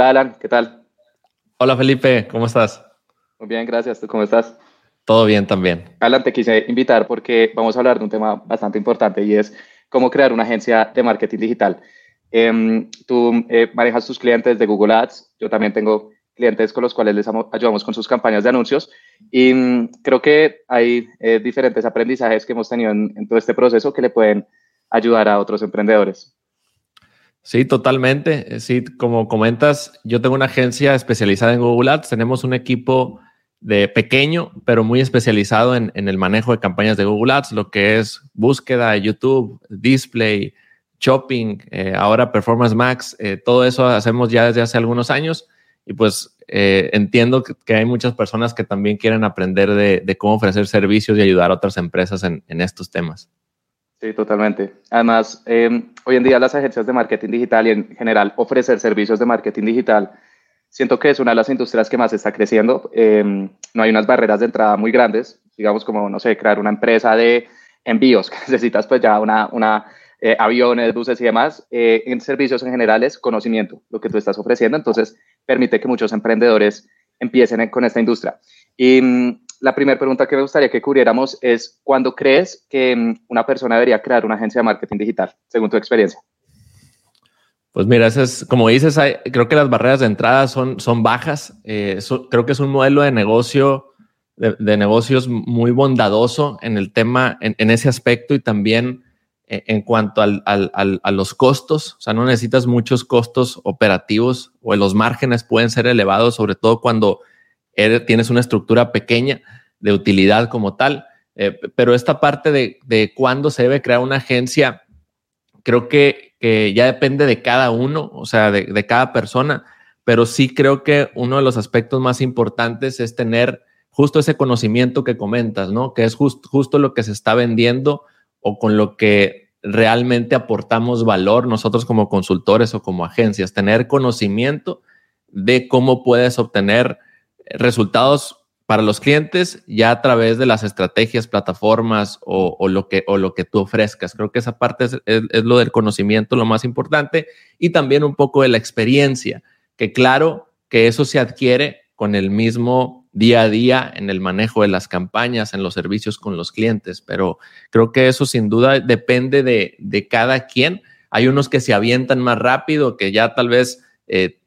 Hola Alan, ¿qué tal? Hola Felipe, ¿cómo estás? Muy bien, gracias. ¿Tú cómo estás? Todo bien también. Alan, te quise invitar porque vamos a hablar de un tema bastante importante y es cómo crear una agencia de marketing digital. Em, tú eh, manejas tus clientes de Google Ads, yo también tengo clientes con los cuales les ayudamos con sus campañas de anuncios y mm, creo que hay eh, diferentes aprendizajes que hemos tenido en, todo este proceso que le pueden ayudar a otros emprendedores. Sí, totalmente. Eh, sí, como comentas, yo tengo una agencia especializada en Google Ads. Tenemos un equipo de pequeño, pero muy especializado en, el manejo de campañas de Google Ads, lo que es búsqueda, YouTube, display, shopping, eh, ahora Performance Max, eh, todo eso hacemos ya desde hace algunos años y pues eh, entiendo que, hay muchas personas que también quieren aprender de, cómo ofrecer servicios y ayudar a otras empresas en, en estos temas. Sí, totalmente. Además, hoy en día las agencias de marketing digital y en general ofrecer servicios de marketing digital siento que es una de las industrias que más está creciendo. Em, no hay unas barreras de entrada muy grandes, digamos como, no sé, crear una empresa de envíos, que necesitas pues ya una, una eh, aviones, buses y demás. Eh, en servicios en general es conocimiento, lo que tú estás ofreciendo, entonces permite que muchos emprendedores empiecen con esta industria. Y mm, la primera pregunta que me gustaría que cubriéramos es, ¿cuándo crees que mm, una persona debería crear una agencia de marketing digital, según tu experiencia? Pues mira, es, como dices, creo que las barreras de entrada son, son bajas. Eh, creo que es un modelo de negocio, de, negocios muy bondadoso en el tema, en, ese aspecto y también eh, en cuanto al, a los costos. O sea, no necesitas muchos costos operativos o los márgenes pueden ser elevados, sobre todo cuando tienes una estructura pequeña de utilidad como tal. Eh, pero esta parte de, de cuándo se debe crear una agencia, creo que que ya depende de cada uno, o sea, de, cada persona, pero sí creo que uno de los aspectos más importantes es tener justo ese conocimiento que comentas, ¿no? Que es justo lo que se está vendiendo o con lo que realmente aportamos valor nosotros como consultores o como agencias, tener conocimiento de cómo puedes obtener resultados para los clientes ya a través de las estrategias, plataformas o, lo, que, o lo que tú ofrezcas. Creo que esa parte es, lo del conocimiento, lo más importante, y también un poco de la experiencia, que claro que eso se adquiere con el mismo día a día en el manejo de las campañas, en los servicios con los clientes, pero creo que eso sin duda depende de, de cada quien. Hay unos que se avientan más rápido, que ya tal vez... Eh,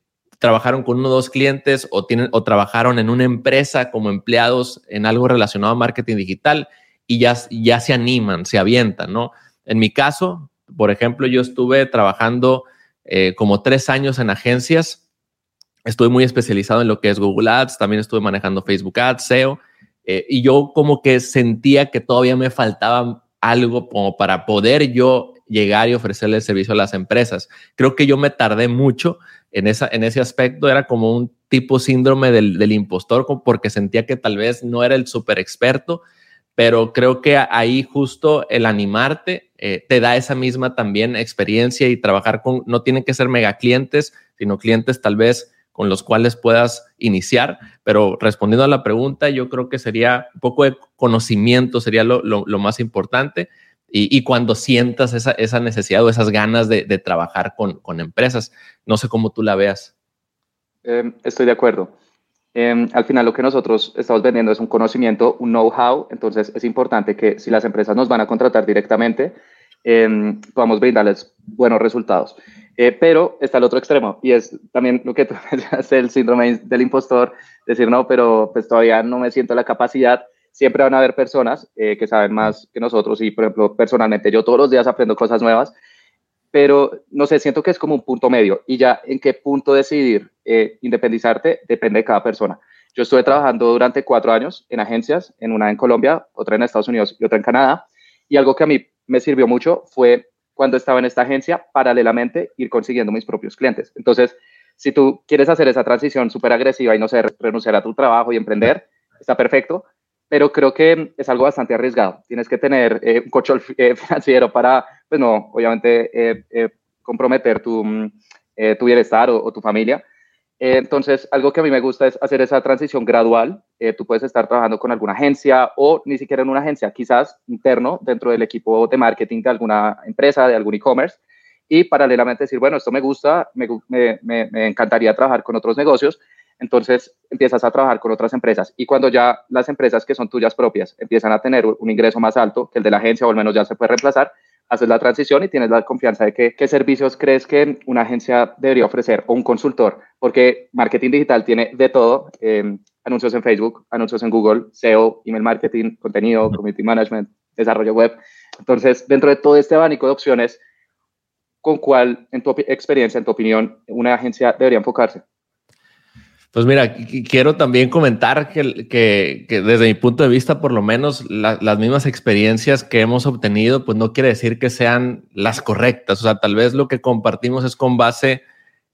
trabajaron con uno o dos clientes o, tienen, o trabajaron en una empresa como empleados en algo relacionado a marketing digital y ya, ya se animan, se avientan, ¿no? En mi caso, por ejemplo, yo estuve trabajando eh, como tres años en agencias. Estuve muy especializado en lo que es Google Ads, también estuve manejando Facebook Ads, SEO, eh, y yo como que sentía que todavía me faltaba algo como para poder yo llegar y ofrecerle el servicio a las empresas. Creo que yo me tardé mucho en, esa, en ese aspecto, era como un tipo síndrome del, impostor, porque sentía que tal vez no era el súper experto, pero creo que ahí justo el animarte eh, te da esa misma también experiencia y trabajar con, no tienen que ser mega clientes, sino clientes tal vez con los cuales puedas iniciar. Pero respondiendo a la pregunta, yo creo que sería un poco de conocimiento, sería lo, lo más importante y, cuando sientas esa, esa, necesidad o esas ganas de, trabajar con, con, empresas. No sé cómo tú la veas. Em, estoy de acuerdo. Em, al final lo que nosotros estamos vendiendo es un conocimiento, un know-how, entonces es importante que si las empresas nos van a contratar directamente, eh, podamos brindarles buenos resultados. Eh, pero está el otro extremo y es también lo que tú el síndrome del impostor, decir, no, pero pues todavía no me siento la capacidad siempre van a haber personas eh, que saben más que nosotros y, por ejemplo, personalmente yo todos los días aprendo cosas nuevas, pero no sé, siento que es como un punto medio y ya en qué punto decidir eh, independizarte depende de cada persona. Yo estuve trabajando durante cuatro años en agencias, en una en Colombia, otra en Estados Unidos y otra en Canadá, y algo que a mí me sirvió mucho fue cuando estaba en esta agencia, paralelamente ir consiguiendo mis propios clientes. Entonces, si tú quieres hacer esa transición súper agresiva y no sé, renunciar a tu trabajo y emprender, está perfecto, pero creo que es algo bastante arriesgado. Tienes que tener eh, un control eh, financiero para, pues no, obviamente, eh, comprometer tu, mm, tu bienestar o, tu familia. entonces, algo que a mí me gusta es hacer esa transición gradual. tú puedes estar trabajando con alguna agencia o ni siquiera en una agencia, quizás interno dentro del equipo de marketing de alguna empresa, de algún e-commerce. y paralelamente decir, bueno, esto me gusta, me, me, me encantaría trabajar con otros negocios, entonces empiezas a trabajar con otras empresas y cuando ya las empresas que son tuyas propias empiezan a tener un ingreso más alto que el de la agencia o al menos ya se puede reemplazar, haces la transición y tienes la confianza de que qué servicios crees que una agencia debería ofrecer o un consultor, porque marketing digital tiene de todo, em, anuncios en Facebook, anuncios en Google, SEO, email marketing, contenido, community management, desarrollo web. Entonces, dentro de todo este abanico de opciones, ¿con cuál, en tu experiencia, en tu opinión, una agencia debería enfocarse? Pues mira, quiero también comentar que, que, desde mi punto de vista, por lo menos las mismas experiencias que hemos obtenido, pues no quiere decir que sean las correctas. O sea, tal vez lo que compartimos es con base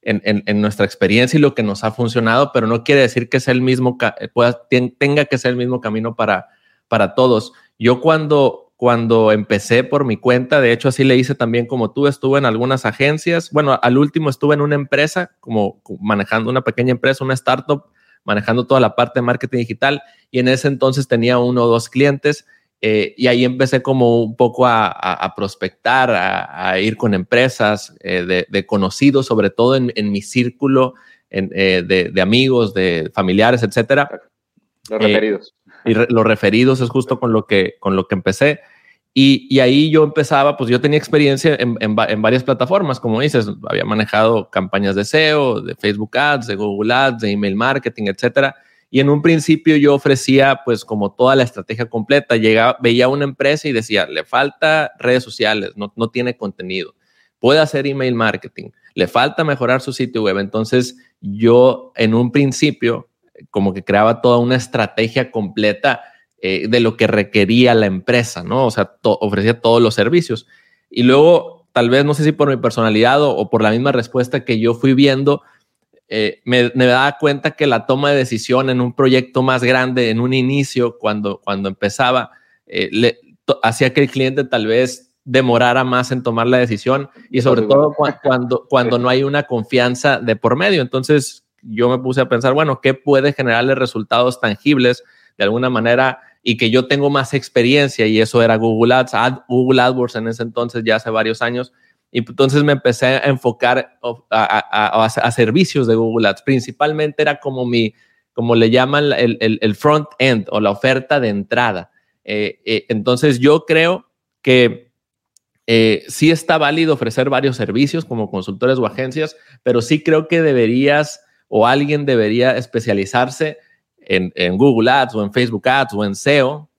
en, en, nuestra experiencia y lo que nos ha funcionado, pero no quiere decir que sea el mismo, pueda, tenga que ser el mismo camino para, para todos. Yo cuando, cuando empecé por mi cuenta, de hecho así le hice también como tú, estuve en algunas agencias, bueno, al último estuve en una empresa, como manejando una pequeña empresa, una startup, manejando toda la parte de marketing digital y en ese entonces tenía uno o dos clientes eh, y ahí empecé como un poco a, prospectar, a, ir con empresas eh, de, conocidos, sobre todo en, mi círculo eh, de, amigos, de familiares, etcétera. Los referidos y los referidos es justo con lo que, con lo que empecé. Y, y ahí yo empezaba, pues yo tenía experiencia en, en, varias plataformas, como dices, había manejado campañas de SEO, de Facebook Ads, de Google Ads, de email marketing, etcétera. Y en un principio yo ofrecía pues como toda la estrategia completa. Llegaba, veía una empresa y decía, le falta redes sociales, no, no tiene contenido. Puede hacer email marketing, le falta mejorar su sitio web. Entonces yo en un principio como que creaba toda una estrategia completa eh, de lo que requería la empresa, ¿no? O sea, ofrecía todos los servicios. Y luego, tal vez, no sé si por mi personalidad o, por la misma respuesta que yo fui viendo, eh, me, me, daba cuenta que la toma de decisión en un proyecto más grande, en un inicio, cuando, cuando empezaba, eh, le, hacía que el cliente tal vez demorara más en tomar la decisión y sobre todo cuando, cuando no hay una confianza de por medio. Entonces, yo me puse a pensar, bueno, ¿qué puede generarle resultados tangibles de alguna manera y que yo tengo más experiencia? Y eso era Google Ads, Google AdWords en ese entonces, ya hace varios años. Y entonces me empecé a enfocar a, servicios de Google Ads. Principalmente era como mi, como le llaman el, front end o la oferta de entrada. Eh, eh, entonces yo creo que eh, sí está válido ofrecer varios servicios como consultores o agencias, pero sí creo que deberías o alguien debería especializarse en, Google Ads o en Facebook Ads o en SEO,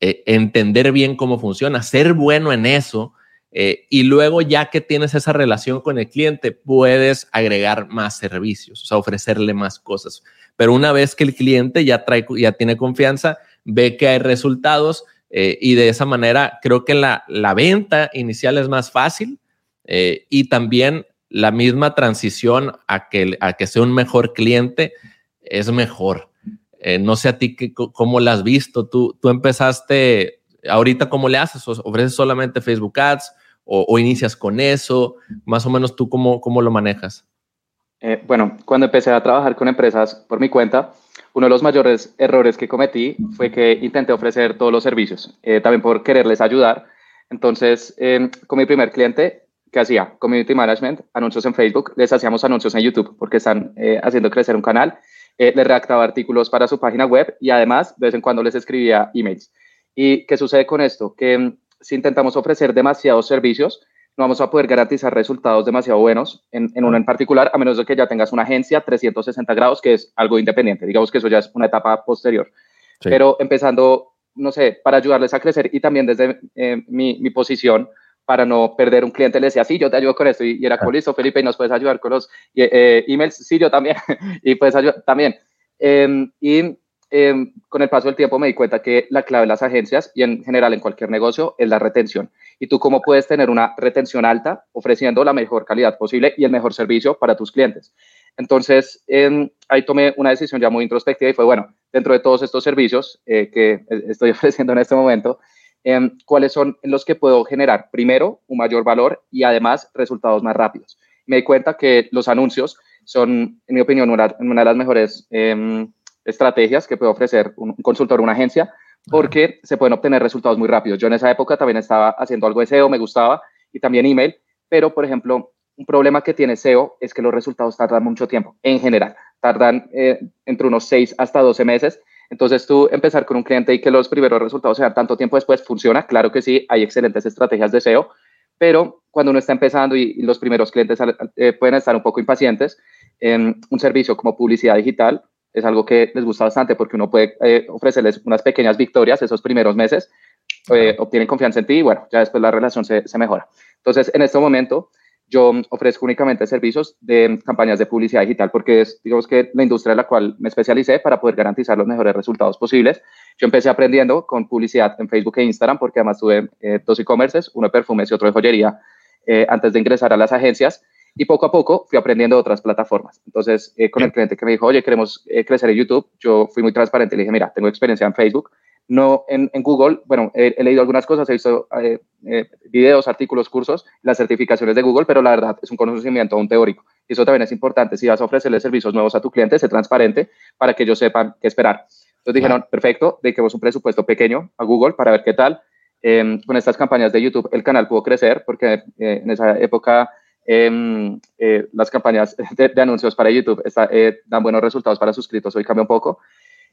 eh, entender bien cómo funciona, ser bueno en eso. Eh, y luego ya que tienes esa relación con el cliente, puedes agregar más servicios, o sea, ofrecerle más cosas. Pero una vez que el cliente ya, trae, ya tiene confianza, ve que hay resultados eh, y de esa manera creo que la, la venta inicial es más fácil y también la misma transición a que, a que sea un mejor cliente es mejor. Eh, no sé a ti que, cómo la has visto. Tú, tú empezaste, ahorita cómo le haces, ofreces solamente Facebook Ads o, inicias con eso, más o menos tú cómo, cómo lo manejas. Eh, bueno, cuando empecé a trabajar con empresas por mi cuenta, uno de los mayores errores que cometí fue que intenté ofrecer todos los servicios, eh, también por quererles ayudar. Entonces, con mi primer cliente que hacía community management, anuncios en Facebook, les hacíamos anuncios en YouTube porque están eh, haciendo crecer un canal, eh, les redactaba artículos para su página web y además de vez en cuando les escribía emails. ¿Y qué sucede con esto? Que mm, si intentamos ofrecer demasiados servicios, no vamos a poder garantizar resultados demasiado buenos en, uno en particular, a menos de que ya tengas una agencia 360 grados, que es algo independiente. Digamos que eso ya es una etapa posterior. Pero empezando, no sé, para ayudarles a crecer y también desde eh, mi, mi posición, para no perder un cliente, le decía, sí, yo te ayudo con esto. Y, era como, listo, Felipe, y nos puedes ayudar con los eh, emails. Sí, yo también. y puedes ayudar también. Em, y em, con el paso del tiempo me di cuenta que la clave de las agencias y en general en cualquier negocio es la retención. Y tú cómo puedes tener una retención alta ofreciendo la mejor calidad posible y el mejor servicio para tus clientes. Entonces, em, ahí tomé una decisión ya muy introspectiva y fue, bueno, dentro de todos estos servicios eh, que estoy ofreciendo en este momento, Em, cuáles son los que puedo generar primero un mayor valor y además resultados más rápidos. Me di cuenta que los anuncios son, en mi opinión, una, de las mejores em, estrategias que puede ofrecer un, consultor o una agencia porque se pueden obtener resultados muy rápidos. Yo en esa época también estaba haciendo algo de SEO, me gustaba, y también email, pero por ejemplo, un problema que tiene SEO es que los resultados tardan mucho tiempo, en general, tardan eh, entre unos 6 hasta 12 meses. Entonces tú empezar con un cliente y que los primeros resultados sean tanto tiempo después, funciona, claro que sí, hay excelentes estrategias de SEO, pero cuando uno está empezando y, los primeros clientes eh, pueden estar un poco impacientes, en un servicio como publicidad digital es algo que les gusta bastante porque uno puede eh, ofrecerles unas pequeñas victorias esos primeros meses, obtienen confianza en ti y bueno, ya después la relación se, se mejora. Entonces, en este momento, yo ofrezco únicamente servicios de campañas de publicidad digital porque es, digamos que, la industria en la cual me especialicé para poder garantizar los mejores resultados posibles. Yo empecé aprendiendo con publicidad en Facebook e Instagram porque además tuve eh, dos e-commerces, uno de perfumes y otro de joyería, eh, antes de ingresar a las agencias. Y poco a poco fui aprendiendo otras plataformas. Entonces, eh, con el cliente que me dijo, oye, queremos crecer en YouTube, yo fui muy transparente y le dije, mira, tengo experiencia en Facebook, no en, Google, bueno, he, leído algunas cosas, he visto eh, eh, videos, artículos, cursos, las certificaciones de Google, pero la verdad es un conocimiento aún teórico. Y eso también es importante. Si vas a ofrecerle servicios nuevos a tu cliente, sé transparente para que ellos sepan qué esperar. Entonces dijeron, perfecto, dediquemos un presupuesto pequeño a Google para ver qué tal. Em, con estas campañas de YouTube el canal pudo crecer porque eh, en esa época em, las campañas de, de, anuncios para YouTube está, dan buenos resultados para suscritos. Hoy cambia un poco.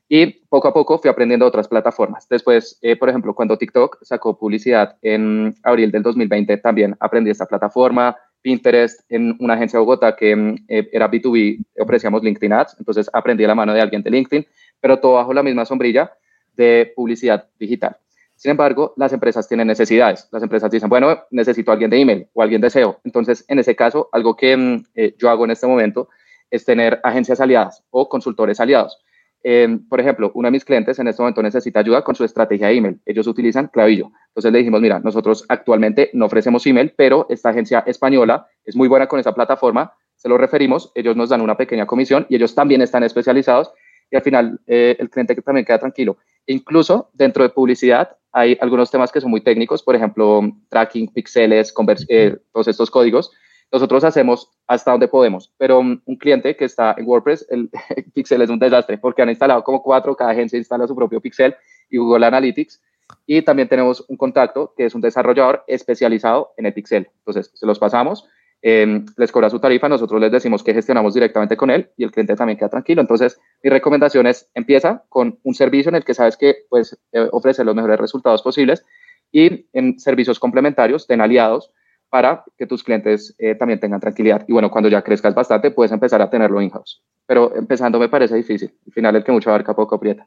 Y poco a poco fui aprendiendo otras plataformas. Después, eh, por ejemplo, cuando TikTok sacó publicidad en abril del 2020, también aprendí esta plataforma. Pinterest, en una agencia de Bogotá que mm, eh, era B2B, ofrecíamos LinkedIn Ads, entonces aprendí la mano de alguien de LinkedIn, pero todo bajo la misma sombrilla de publicidad digital. Sin embargo, las empresas tienen necesidades. Las empresas dicen, bueno, necesito a alguien de email o alguien de SEO. Entonces, en ese caso, algo que mm, eh, yo hago en este momento es tener agencias aliadas o consultores aliados. Em, por ejemplo, uno de mis clientes en este momento necesita ayuda con su estrategia de email. Ellos utilizan Clavillo. Entonces le dijimos, mira, nosotros actualmente no ofrecemos email, pero esta agencia española es muy buena con esa plataforma. Se lo referimos, ellos nos dan una pequeña comisión y ellos también están especializados y al final eh, el cliente también queda tranquilo. incluso dentro de publicidad hay algunos temas que son muy técnicos, por ejemplo, tracking, píxeles, eh, todos estos códigos nosotros hacemos hasta donde podemos, pero un, cliente que está en WordPress, el Pixel es un desastre porque han instalado como cuatro, cada agencia instala su propio Pixel y Google Analytics. Y también tenemos un contacto que es un desarrollador especializado en el Pixel. Entonces, se los pasamos, em, les cobra su tarifa, nosotros les decimos que gestionamos directamente con él y el cliente también queda tranquilo. Entonces, mi recomendación es empieza con un servicio en el que sabes que puedes eh, ofrecer los mejores resultados posibles y en servicios complementarios, ten aliados para que tus clientes eh, también tengan tranquilidad. Y bueno, cuando ya crezcas bastante, puedes empezar a tenerlo in-house. Pero empezando me parece difícil. Al final, el que mucho abarca, poco aprieta.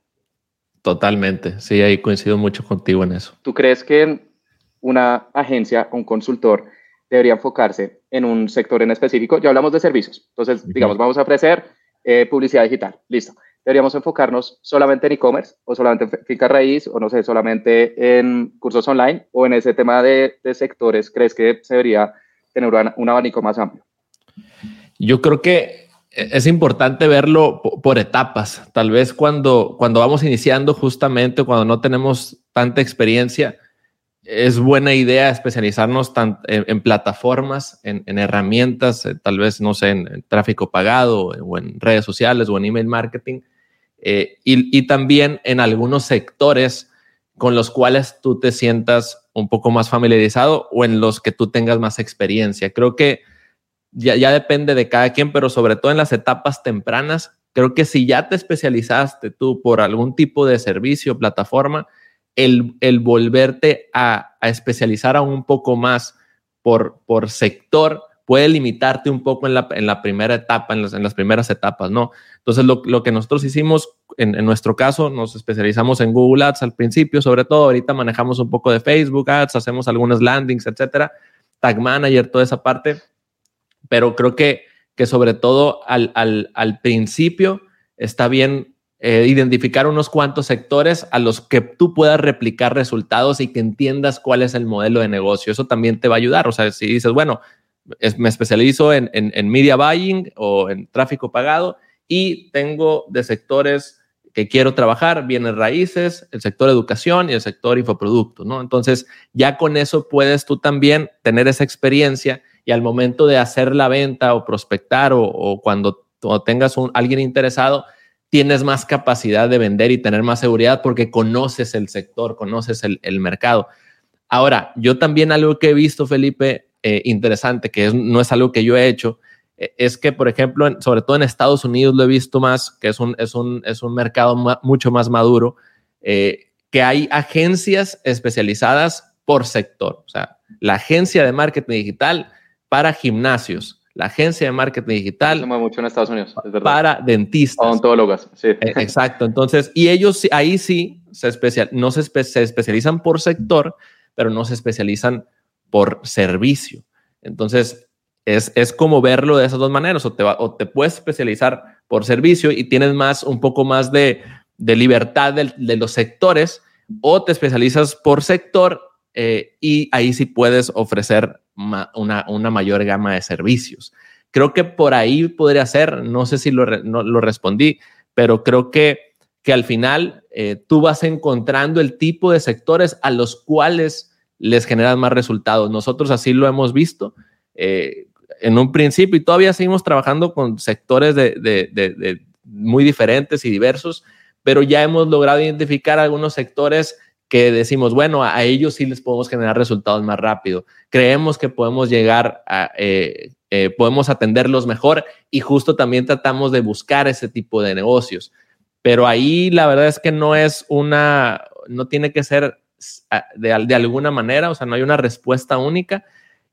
Totalmente. Sí, ahí coincido mucho contigo en eso. ¿Tú crees que una agencia, un consultor, debería enfocarse en un sector en específico? Ya hablamos de servicios. Entonces, digamos, vamos a ofrecer eh, publicidad digital. Listo deberíamos enfocarnos solamente en e-commerce o solamente en finca raíz o no sé, solamente en cursos online o en ese tema de, sectores, ¿crees que se debería tener un, abanico más amplio? Yo creo que es importante verlo por etapas. Tal vez cuando, cuando vamos iniciando justamente, cuando no tenemos tanta experiencia, es buena idea especializarnos en, plataformas, en, herramientas, eh, tal vez, no sé, en, tráfico pagado o en redes sociales o en email marketing, eh, y, también en algunos sectores con los cuales tú te sientas un poco más familiarizado o en los que tú tengas más experiencia. Creo que ya, ya depende de cada quien, pero sobre todo en las etapas tempranas, creo que si ya te especializaste tú por algún tipo de servicio, plataforma, el, el volverte a, a, especializar aún un poco más por, por sector puede limitarte un poco en la, en la primera etapa, en las, en las, primeras etapas, ¿no? Entonces, lo, lo que nosotros hicimos, en, en, nuestro caso, nos especializamos en Google Ads al principio, sobre todo, ahorita manejamos un poco de Facebook Ads, hacemos algunas landings, etcétera, Tag Manager, toda esa parte, pero creo que, que sobre todo al, al, al principio está bien eh, identificar unos cuantos sectores a los que tú puedas replicar resultados y que entiendas cuál es el modelo de negocio. Eso también te va a ayudar. O sea, si dices, bueno, me especializo en, media buying o en tráfico pagado y tengo de sectores que quiero trabajar, bienes raíces, el sector educación y el sector infoproducto, ¿no? Entonces, ya con eso puedes tú también tener esa experiencia y al momento de hacer la venta o prospectar o, cuando, tengas un, alguien interesado, tienes más capacidad de vender y tener más seguridad porque conoces el sector, conoces el mercado. Ahora, yo también algo que he visto, Felipe, eh, interesante, que no es algo que yo he hecho, e, es que, por ejemplo, sobre todo en Estados Unidos lo he visto más, que es un, es un, es un mercado mucho más maduro, eh, que hay agencias especializadas por sector. O sea, la agencia de marketing digital para gimnasios, la agencia de marketing digital. mucho en Estados Unidos, Para dentistas. Odontólogos, sí. E, exacto. Entonces, y ellos ahí sí se, especial, no se, se especializan por sector, pero no se especializan por servicio. Entonces, es, es, como verlo de esas dos maneras, o te, o te puedes especializar por servicio y tienes más, un poco más de, de libertad de, de, los sectores, o te especializas por sector eh, y ahí sí puedes ofrecer una, una, mayor gama de servicios. Creo que por ahí podría ser, no sé si lo, no, lo respondí, pero creo que, que al final eh, tú vas encontrando el tipo de sectores a los cuales les generan más resultados. Nosotros así lo hemos visto eh, en un principio y todavía seguimos trabajando con sectores de, muy diferentes y diversos, pero ya hemos logrado identificar algunos sectores que decimos, bueno, a ellos sí les podemos generar resultados más rápido. Creemos que podemos llegar a, eh, eh, podemos atenderlos mejor y justo también tratamos de buscar ese tipo de negocios. Pero ahí la verdad es que no es una, no tiene que ser de, de alguna manera, o sea, no hay una respuesta única.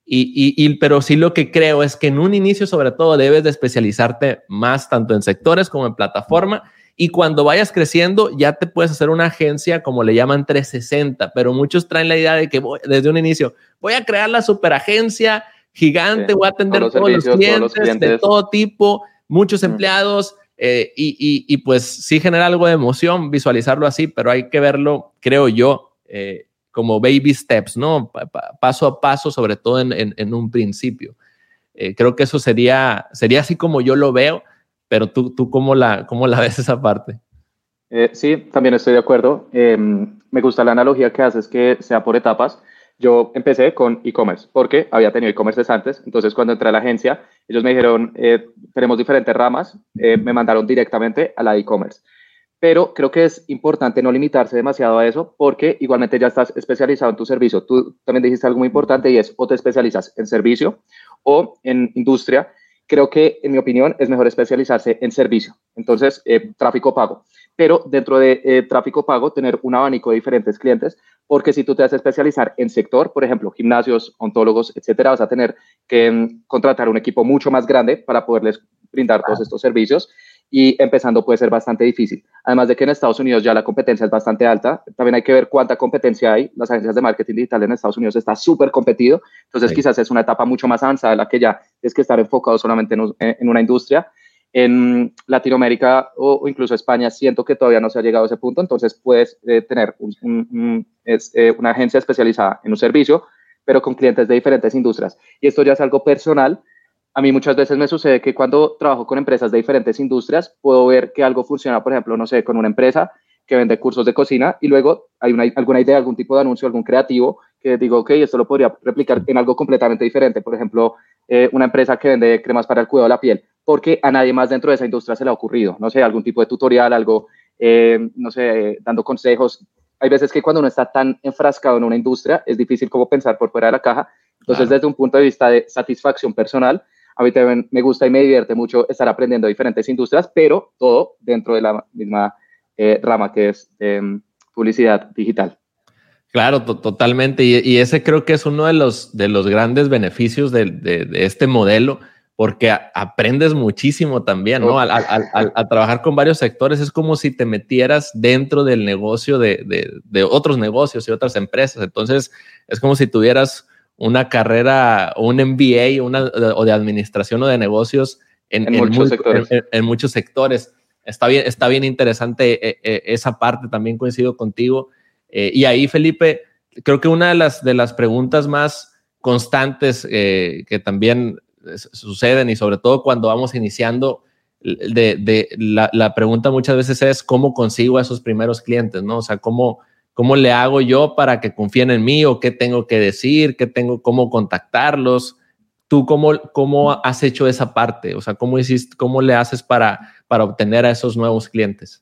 Y, y, pero sí lo que creo es que en un inicio sobre todo debes de especializarte más tanto en sectores como en plataforma y cuando vayas creciendo, ya te puedes hacer una agencia como le llaman 360, pero muchos traen la idea de que desde un inicio voy a crear la superagencia gigante, voy a atender todos, los, clientes, de todo tipo, muchos empleados. Eh, y, pues sí genera algo de emoción visualizarlo así, pero hay que verlo, creo yo, eh, como baby steps, ¿no? paso a paso, sobre todo en, un principio. Eh, creo que eso sería, sería así como yo lo veo pero tú, tú cómo, la, cómo la ves esa parte? Eh, sí, también estoy de acuerdo. Em, me gusta la analogía que haces que sea por etapas. Yo empecé con e-commerce porque había tenido e-commerce antes. Entonces, cuando entré a la agencia, ellos me dijeron, eh, tenemos diferentes ramas. Eh, me mandaron directamente a la e-commerce. Pero creo que es importante no limitarse demasiado a eso porque igualmente ya estás especializado en tu servicio. Tú también dijiste algo muy importante y es o te especializas en servicio o en industria creo que, en mi opinión, es mejor especializarse en servicio. Entonces, eh, tráfico pago. Pero dentro de eh, tráfico pago, tener un abanico de diferentes clientes, porque si tú te vas a especializar en sector, por ejemplo, gimnasios, ontólogos, etcétera, vas a tener que mm, contratar un equipo mucho más grande para poderles brindar todos estos servicios y empezando puede ser bastante difícil. Además de que en Estados Unidos ya la competencia es bastante alta, también hay que ver cuánta competencia hay. Las agencias de marketing digital en Estados Unidos está súper competido, entonces quizás es una etapa mucho más avanzada en la que ya es que estar enfocado solamente en, una industria. En Latinoamérica o, incluso España siento que todavía no se ha llegado a ese punto, entonces puedes eh, tener eh, una agencia especializada en un servicio, pero con clientes de diferentes industrias. Y esto ya es algo personal, a mí muchas veces me sucede que cuando trabajo con empresas de diferentes industrias, puedo ver que algo funciona, por ejemplo, no sé, con una empresa que vende cursos de cocina y luego hay una, alguna idea, algún tipo de anuncio, algún creativo que digo, ok, esto lo podría replicar en algo completamente diferente. Por ejemplo, eh, una empresa que vende cremas para el cuidado de la piel, porque a nadie más dentro de esa industria se le ha ocurrido, no sé, algún tipo de tutorial, algo, eh, no sé, dando consejos. Hay veces que cuando uno está tan enfrascado en una industria, es difícil como pensar por fuera de la caja. Entonces, desde un punto de vista de satisfacción personal, a mí también me gusta y me divierte mucho estar aprendiendo diferentes industrias, pero todo dentro de la misma eh, rama que es em, publicidad digital. Claro, totalmente. Y, ese creo que es uno de los, de los grandes beneficios de, este modelo, porque aprendes muchísimo también, ¿no? Al, trabajar con varios sectores es como si te metieras dentro del negocio de, de otros negocios y otras empresas. Entonces, es como si tuvieras una carrera o un MBA una, o de administración o de negocios en, muchos, sectores. En, muchos sectores. Está bien, está bien interesante eh, eh, esa parte, también coincido contigo. Eh, y ahí, Felipe, creo que una de las, de las preguntas más constantes que también suceden y sobre todo cuando vamos iniciando, de, de la, la, pregunta muchas veces es cómo consigo a esos primeros clientes, ¿no? O sea, cómo, ¿Cómo le hago yo para que confíen en mí o qué tengo que decir, qué tengo, cómo contactarlos? ¿Tú cómo, cómo has hecho esa parte? O sea, ¿cómo, hiciste, cómo le haces para, para obtener a esos nuevos clientes?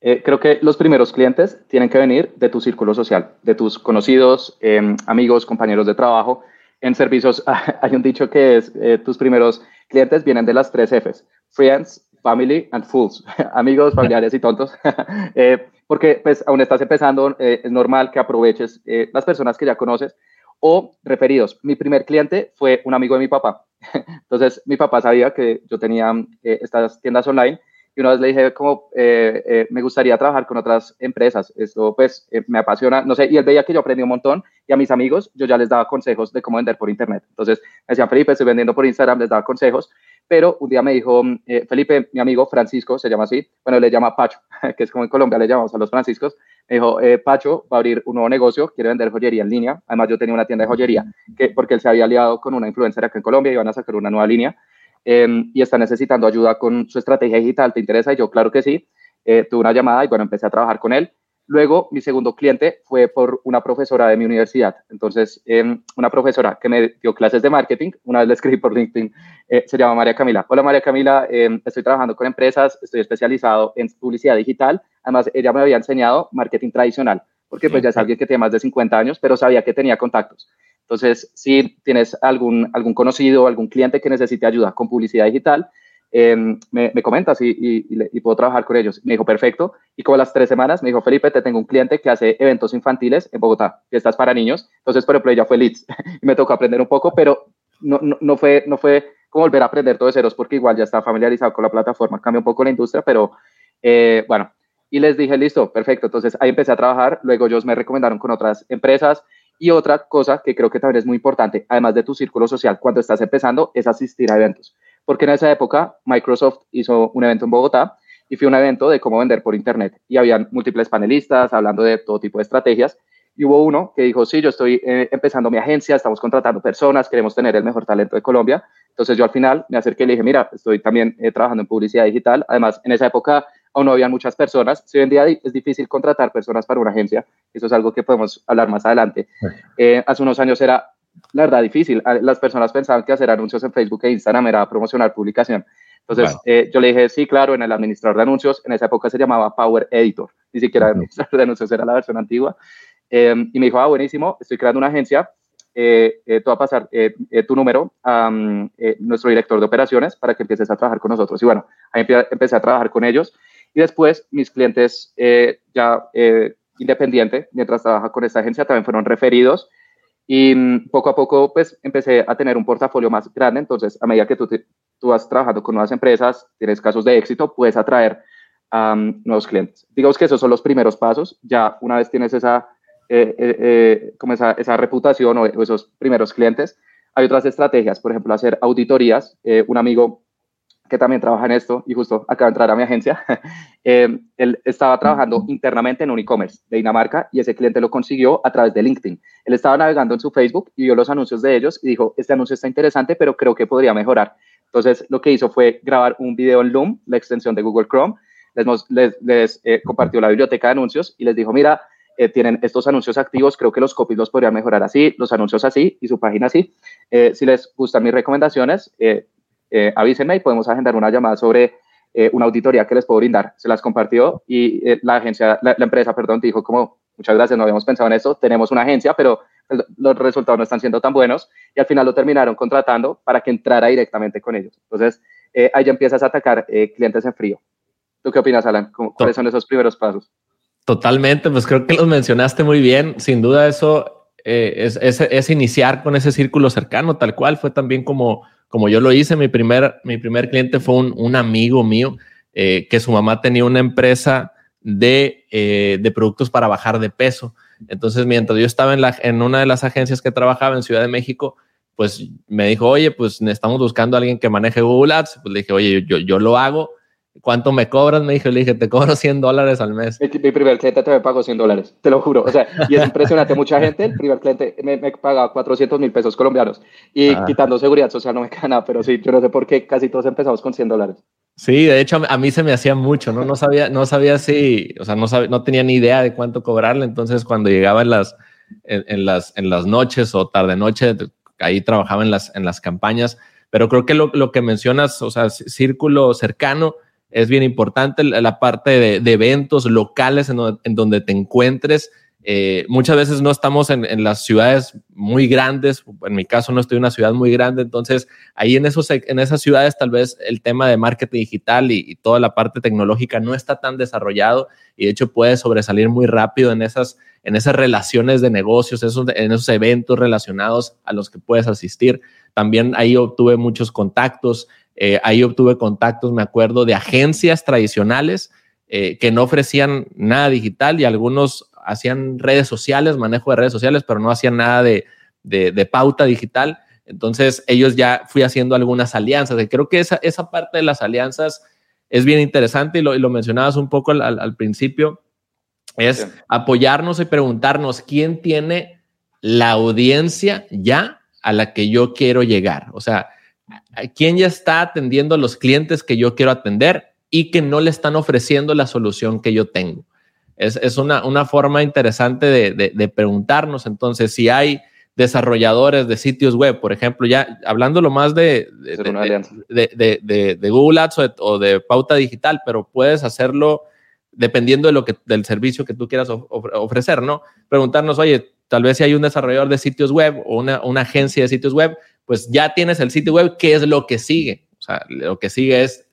Eh, creo que los primeros clientes tienen que venir de tu círculo social, de tus conocidos, em, amigos, compañeros de trabajo. En servicios hay un dicho que es, eh, tus primeros clientes vienen de las tres Fs, friends, family and fools, amigos, familiares y tontos, eh, porque pues aún estás empezando, eh, es normal que aproveches las personas que ya conoces o referidos. Mi primer cliente fue un amigo de mi papá. Entonces mi papá sabía que yo tenía estas tiendas online y una vez le dije como eh, eh, me gustaría trabajar con otras empresas, esto pues eh, me apasiona, no sé, y él veía que yo aprendí un montón y a mis amigos yo ya les daba consejos de cómo vender por internet. Entonces me decían, Felipe, estoy vendiendo por Instagram, les daba consejos, pero un día me dijo, Felipe, mi amigo Francisco, se llama así, bueno, le llama Pacho, que es como en Colombia le llamamos a los Franciscos, me dijo, Pacho va a abrir un nuevo negocio, quiere vender joyería en línea, además yo tenía una tienda de joyería, que, porque él se había aliado con una influencer acá en Colombia y iban a sacar una nueva línea Em, y está necesitando ayuda con su estrategia digital, ¿te interesa? Y yo, claro que sí. Eh, tuve una llamada y bueno, empecé a trabajar con él. Luego, mi segundo cliente fue por una profesora de mi universidad. Entonces, em, una profesora que me dio clases de marketing, una vez le escribí por LinkedIn, eh, se llama María Camila. Hola María Camila, em, estoy trabajando con empresas, estoy especializado en publicidad digital. Además, ella me había enseñado marketing tradicional, porque pues ya es alguien que tiene más de 50 años, pero sabía que tenía contactos. Entonces, si tienes algún, algún conocido, algún cliente que necesite ayuda con publicidad digital, em, me, comentas y, puedo trabajar con ellos. Me dijo, perfecto. Y como a las tres semanas me dijo, Felipe, te tengo un cliente que hace eventos infantiles en Bogotá, fiestas para niños. Entonces, por ejemplo, ella fue Leeds y me tocó aprender un poco, pero no, no, fue, no fue como volver a aprender todo de ceros porque igual ya estaba familiarizado con la plataforma. Cambia un poco la industria, pero eh, bueno. Y les dije, listo, perfecto. Entonces ahí empecé a trabajar. Luego ellos me recomendaron con otras empresas. Y otra cosa que creo que también es muy importante, además de tu círculo social, cuando estás empezando, es asistir a eventos. Porque en esa época Microsoft hizo un evento en Bogotá y fue un evento de cómo vender por Internet. Y habían múltiples panelistas hablando de todo tipo de estrategias. Y hubo uno que dijo, sí, yo estoy eh, empezando mi agencia, estamos contratando personas, queremos tener el mejor talento de Colombia. Entonces yo al final me acerqué y le dije, mira, estoy también eh, trabajando en publicidad digital. Además, en esa época aún no había muchas personas. Si hoy en día es difícil contratar personas para una agencia, eso es algo que podemos hablar más adelante. Eh, hace unos años era, la verdad, difícil. Las personas pensaban que hacer anuncios en Facebook e Instagram era promocionar publicación. Entonces, eh, yo le dije, sí, claro, en el administrador de anuncios, en esa época se llamaba Power Editor, ni siquiera administrador de anuncios era la versión antigua. Em, y me dijo, ah, buenísimo, estoy creando una agencia, eh, eh, te va a pasar tu número a nuestro director de operaciones para que empieces a trabajar con nosotros. Y bueno, ahí empecé a trabajar con ellos y después mis clientes eh, ya eh, independiente, mientras trabaja con esta agencia, también fueron referidos y mm, poco a poco pues empecé a tener un portafolio más grande. Entonces, a medida que tú, tú vas trabajando con nuevas empresas, tienes casos de éxito, puedes atraer a nuevos clientes. Digamos que esos son los primeros pasos. Ya una vez tienes esa, eh, como esa, esa, reputación o, esos primeros clientes, hay otras estrategias, por ejemplo, hacer auditorías. un amigo que también trabaja en esto y justo acaba de entrar a mi agencia, eh, él estaba trabajando internamente en un e-commerce de Dinamarca y ese cliente lo consiguió a través de LinkedIn. Él estaba navegando en su Facebook y vio los anuncios de ellos y dijo, este anuncio está interesante, pero creo que podría mejorar. Entonces, lo que hizo fue grabar un video en Loom, la extensión de Google Chrome, les, les, eh, compartió la biblioteca de anuncios y les dijo, mira, eh, tienen estos anuncios activos, creo que los copies los podrían mejorar así, los anuncios así y su página así. si les gustan mis recomendaciones, eh, avísenme y podemos agendar una llamada sobre eh, una auditoría que les puedo brindar. Se las compartió y eh, la agencia, la, empresa, perdón, dijo como, muchas gracias, no habíamos pensado en eso, tenemos una agencia, pero los resultados no están siendo tan buenos y al final lo terminaron contratando para que entrara directamente con ellos. Entonces, ahí ya empiezas a atacar clientes en frío. ¿Tú qué opinas, Alan? ¿Cuáles son esos primeros pasos? Totalmente, pues creo que los mencionaste muy bien. Sin duda eso es, es, es, iniciar con ese círculo cercano, tal cual. Fue también como como yo lo hice, mi primer, mi primer cliente fue un, amigo mío eh, que su mamá tenía una empresa de, eh, de, productos para bajar de peso. Entonces, mientras yo estaba en, la, en una de las agencias que trabajaba en Ciudad de México, pues me dijo, oye, pues estamos buscando a alguien que maneje Google Ads. Pues le dije, oye, yo, yo lo hago ¿Cuánto me cobras? Me dijo, le dije, te cobro 100 dólares al mes. Mi, primer cliente te me pagó 100 dólares, te lo juro. O sea, y es impresionante. Mucha gente, el primer cliente me, me pagaba 400 mil pesos colombianos. Y ah. quitando seguridad social no me queda nada, pero sí, yo no sé por qué casi todos empezamos con 100 dólares. Sí, de hecho, a mí se me hacía mucho, ¿no? No sabía, no sabía si, o sea, no, sabía, no tenía ni idea de cuánto cobrarle. Entonces, cuando llegaba en las, en, las, en las noches o tarde noche, ahí trabajaba en las, en las campañas. Pero creo que lo, lo que mencionas, o sea, círculo cercano, es bien importante la parte de, eventos locales en donde, te encuentres Eh, muchas veces no estamos en, las ciudades muy grandes, en mi caso no estoy en una ciudad muy grande, entonces ahí en, esos, en esas ciudades tal vez el tema de marketing digital y, toda la parte tecnológica no está tan desarrollado y de hecho puede sobresalir muy rápido en esas, en esas relaciones de negocios, esos, en esos eventos relacionados a los que puedes asistir. También ahí obtuve muchos contactos, eh, ahí obtuve contactos, me acuerdo, de agencias tradicionales eh, que no ofrecían nada digital y algunos hacían redes sociales, manejo de redes sociales, pero no hacían nada de, pauta digital. Entonces ellos ya fui haciendo algunas alianzas. Y creo que esa, esa parte de las alianzas es bien interesante y lo, mencionabas un poco al, principio. Es apoyarnos y preguntarnos quién tiene la audiencia ya a la que yo quiero llegar. O sea, quién ya está atendiendo a los clientes que yo quiero atender y que no le están ofreciendo la solución que yo tengo. Es, una, forma interesante de, preguntarnos. Entonces, si hay desarrolladores de sitios web, por ejemplo, ya hablándolo más de, de, Google Ads o, de, pauta digital, pero puedes hacerlo dependiendo de lo que, del servicio que tú quieras ofrecer, ¿no? Preguntarnos, oye, tal vez si hay un desarrollador de sitios web o una, una agencia de sitios web, pues ya tienes el sitio web, ¿qué es lo que sigue? O sea, lo que sigue es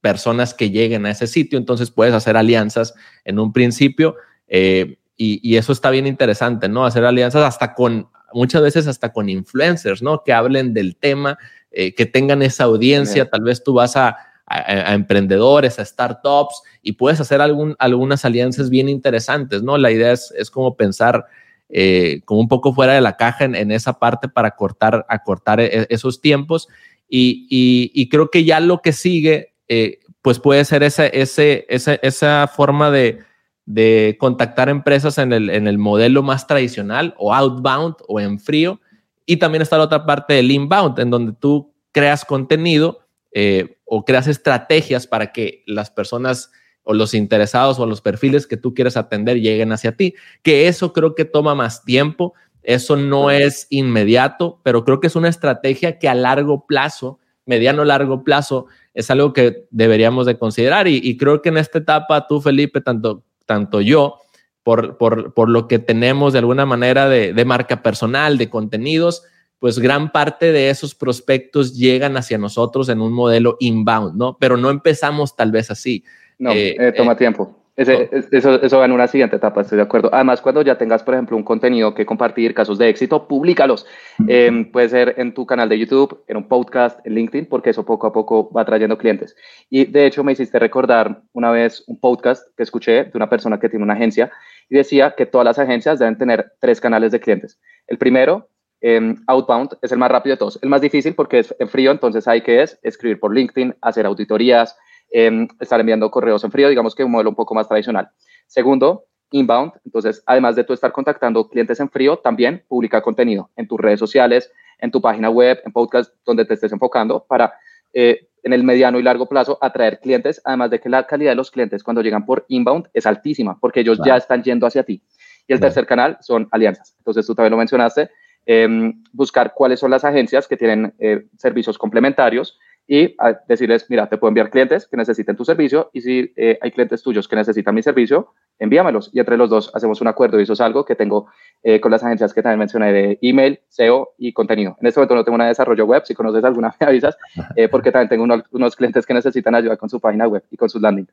personas que lleguen a ese sitio, entonces puedes hacer alianzas en un principio eh, y, eso está bien interesante, ¿no? Hacer alianzas hasta con, muchas veces hasta con influencers, ¿no? Que hablen del tema, eh, que tengan esa audiencia, tal vez tú vas a, emprendedores, a startups y puedes hacer algún, algunas alianzas bien interesantes, ¿no? La idea es, es como pensar eh, como un poco fuera de la caja en, esa parte para cortar, acortar e, esos tiempos. Y, creo que ya lo que sigue eh, pues puede ser esa, ese, esa, esa forma de, de, contactar empresas en el, en el modelo más tradicional o outbound o en frío. Y también está la otra parte del inbound, en donde tú creas contenido eh, o creas estrategias para que las personas o los interesados o los perfiles que tú quieres atender lleguen hacia ti. Que eso creo que toma más tiempo, eso no es inmediato, pero creo que es una estrategia que a largo plazo, mediano largo plazo, es algo que deberíamos de considerar y, creo que en esta etapa tú, Felipe, tanto, tanto yo, por, por, por lo que tenemos de alguna manera de, de, marca personal, de contenidos, pues gran parte de esos prospectos llegan hacia nosotros en un modelo inbound, ¿no? Pero no empezamos tal vez así. No, eh, eh, toma eh, tiempo eso, eso va en una siguiente etapa, estoy de acuerdo. Además, cuando ya tengas, por ejemplo, un contenido que compartir, casos de éxito, públicalos. Em, puede ser en tu canal de YouTube, en un podcast, en LinkedIn, porque eso poco a poco va trayendo clientes. Y de hecho, me hiciste recordar una vez un podcast que escuché de una persona que tiene una agencia y decía que todas las agencias deben tener tres canales de clientes. El primero, em, outbound, es el más rápido de todos. El más difícil porque es en frío, entonces hay que es escribir por LinkedIn, hacer auditorías, Em, estar enviando correos en frío, digamos que un modelo un poco más tradicional. Segundo, inbound, entonces además de tú estar contactando clientes en frío, también publica contenido en tus redes sociales, en tu página web, en podcast, donde te estés enfocando para eh, en el mediano y largo plazo atraer clientes, además de que la calidad de los clientes cuando llegan por inbound es altísima, porque ellos ya están yendo hacia ti. Y el tercer canal son alianzas. Entonces tú también lo mencionaste, em, buscar cuáles son las agencias que tienen eh, servicios complementarios y decirles, mira, te puedo enviar clientes que necesiten tu servicio y si eh, hay clientes tuyos que necesitan mi servicio, envíamelos y entre los dos hacemos un acuerdo y eso es algo que tengo eh, con las agencias que también mencioné de email, SEO y contenido. En este momento no tengo una de desarrollo web, si conoces alguna me avisas, eh, porque también tengo unos, clientes que necesitan ayuda con su página web y con sus landing.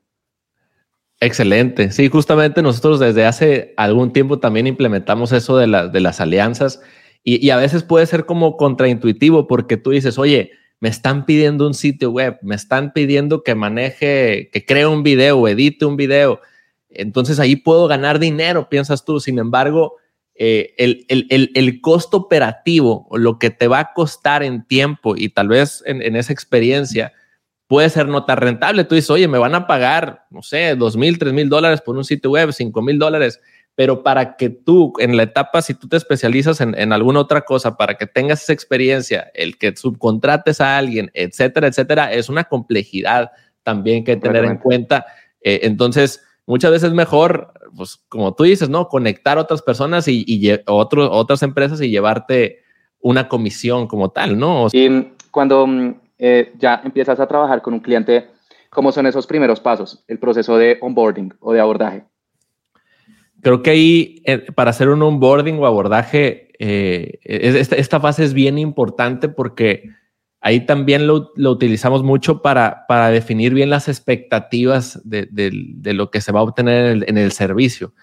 Excelente. Sí, justamente nosotros desde hace algún tiempo también implementamos eso de, de las alianzas y, y a veces puede ser como contraintuitivo porque tú dices, oye, me están pidiendo un sitio web, me están pidiendo que maneje, que cree un video, edite un video. Entonces ahí puedo ganar dinero, piensas tú. Sin embargo, eh, el, el, el, costo operativo o lo que te va a costar en tiempo y tal vez en, en, esa experiencia puede ser no tan rentable. Tú dices, oye, me van a pagar, no sé, dos mil, tres mil dólares por un sitio web, cinco mil dólares pero para que tú en la etapa, si tú te especializas en, alguna otra cosa, para que tengas esa experiencia, el que subcontrates a alguien, etcétera, etcétera, es una complejidad también que tener en cuenta. Eh, entonces, muchas veces es mejor, pues como tú dices, ¿no? Conectar a otras personas y, y otras empresas y llevarte una comisión como tal, ¿no? y cuando mm, eh, ya empiezas a trabajar con un cliente, ¿cómo son esos primeros pasos? El proceso de onboarding o de abordaje. Creo que ahí eh, para hacer un onboarding o abordaje, eh, esta, fase es bien importante porque ahí también lo, utilizamos mucho para, para, definir bien las expectativas de, lo que se va a obtener en el, servicio.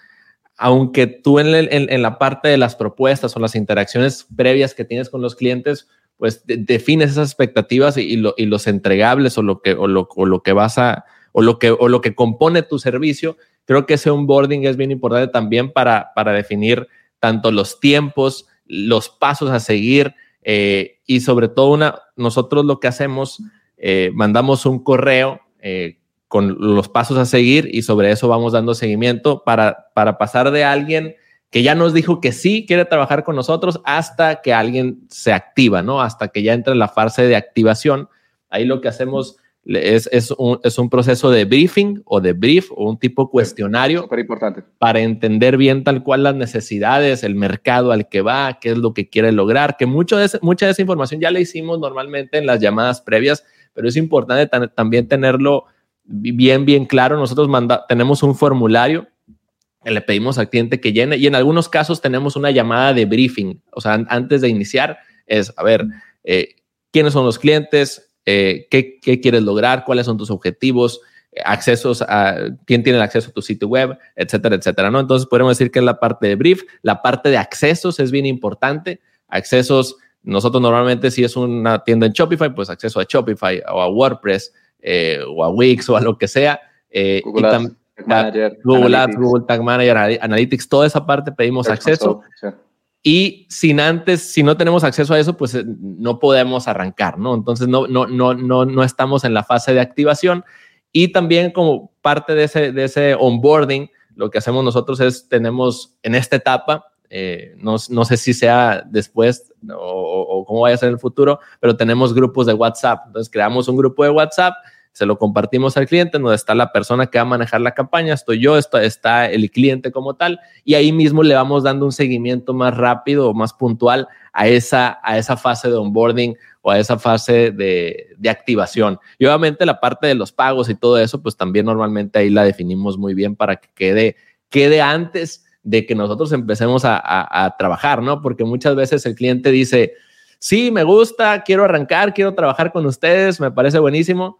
Aunque tú en, la parte de las propuestas o las interacciones previas que tienes con los clientes, pues defines esas expectativas y, los entregables o lo que, o lo, o lo que vas a, o lo que, o lo que compone tu servicio, creo que ese onboarding es bien importante también para, para definir tanto los tiempos, los pasos a seguir eh, y sobre todo una, nosotros lo que hacemos, eh, mandamos un correo eh, con los pasos a seguir y sobre eso vamos dando seguimiento para, para pasar de alguien que ya nos dijo que sí quiere trabajar con nosotros hasta que alguien se activa, ¿no? Hasta que ya entra en la fase de activación. Ahí lo que hacemos es, es, un, es, un, proceso de briefing o de brief o un tipo cuestionario importante. para entender bien tal cual las necesidades, el mercado al que va, qué es lo que quiere lograr, que mucho de mucha de esa información ya la hicimos normalmente en las llamadas previas, pero es importante también tenerlo bien, bien claro. Nosotros manda tenemos un formulario que le pedimos al cliente que llene y en algunos casos tenemos una llamada de briefing, o sea, antes de iniciar es, a ver, eh, quiénes son los clientes, eh, qué, quieres lograr, cuáles son tus objetivos, eh, accesos a quién tiene el acceso a tu sitio web, etcétera, etcétera, ¿no? Entonces podemos decir que es la parte de brief, la parte de accesos es bien importante. Accesos, nosotros normalmente si es una tienda en Shopify, pues acceso a Shopify o a WordPress eh, o a Wix o a lo que sea. Google, Ads, Tag Manager, Google Ads, Google Tag Manager, Analytics, toda esa parte pedimos acceso. Y sin antes, si no tenemos acceso a eso, pues eh, no podemos arrancar, ¿no? Entonces no, no, no, no, no estamos en la fase de activación. Y también como parte de ese, de ese onboarding, lo que hacemos nosotros es, tenemos en esta etapa, eh, no, sé si sea después o, o, cómo vaya a ser en el futuro, pero tenemos grupos de WhatsApp. Entonces creamos un grupo de WhatsApp se lo compartimos al cliente, donde está la persona que va a manejar la campaña, estoy yo, está, está el cliente como tal, y ahí mismo le vamos dando un seguimiento más rápido o más puntual a esa, a esa fase de onboarding o a esa fase de, de, activación. Y obviamente la parte de los pagos y todo eso, pues también normalmente ahí la definimos muy bien para que quede, quede antes de que nosotros empecemos a, a, a trabajar, ¿no? Porque muchas veces el cliente dice, sí, me gusta, quiero arrancar, quiero trabajar con ustedes, me parece buenísimo,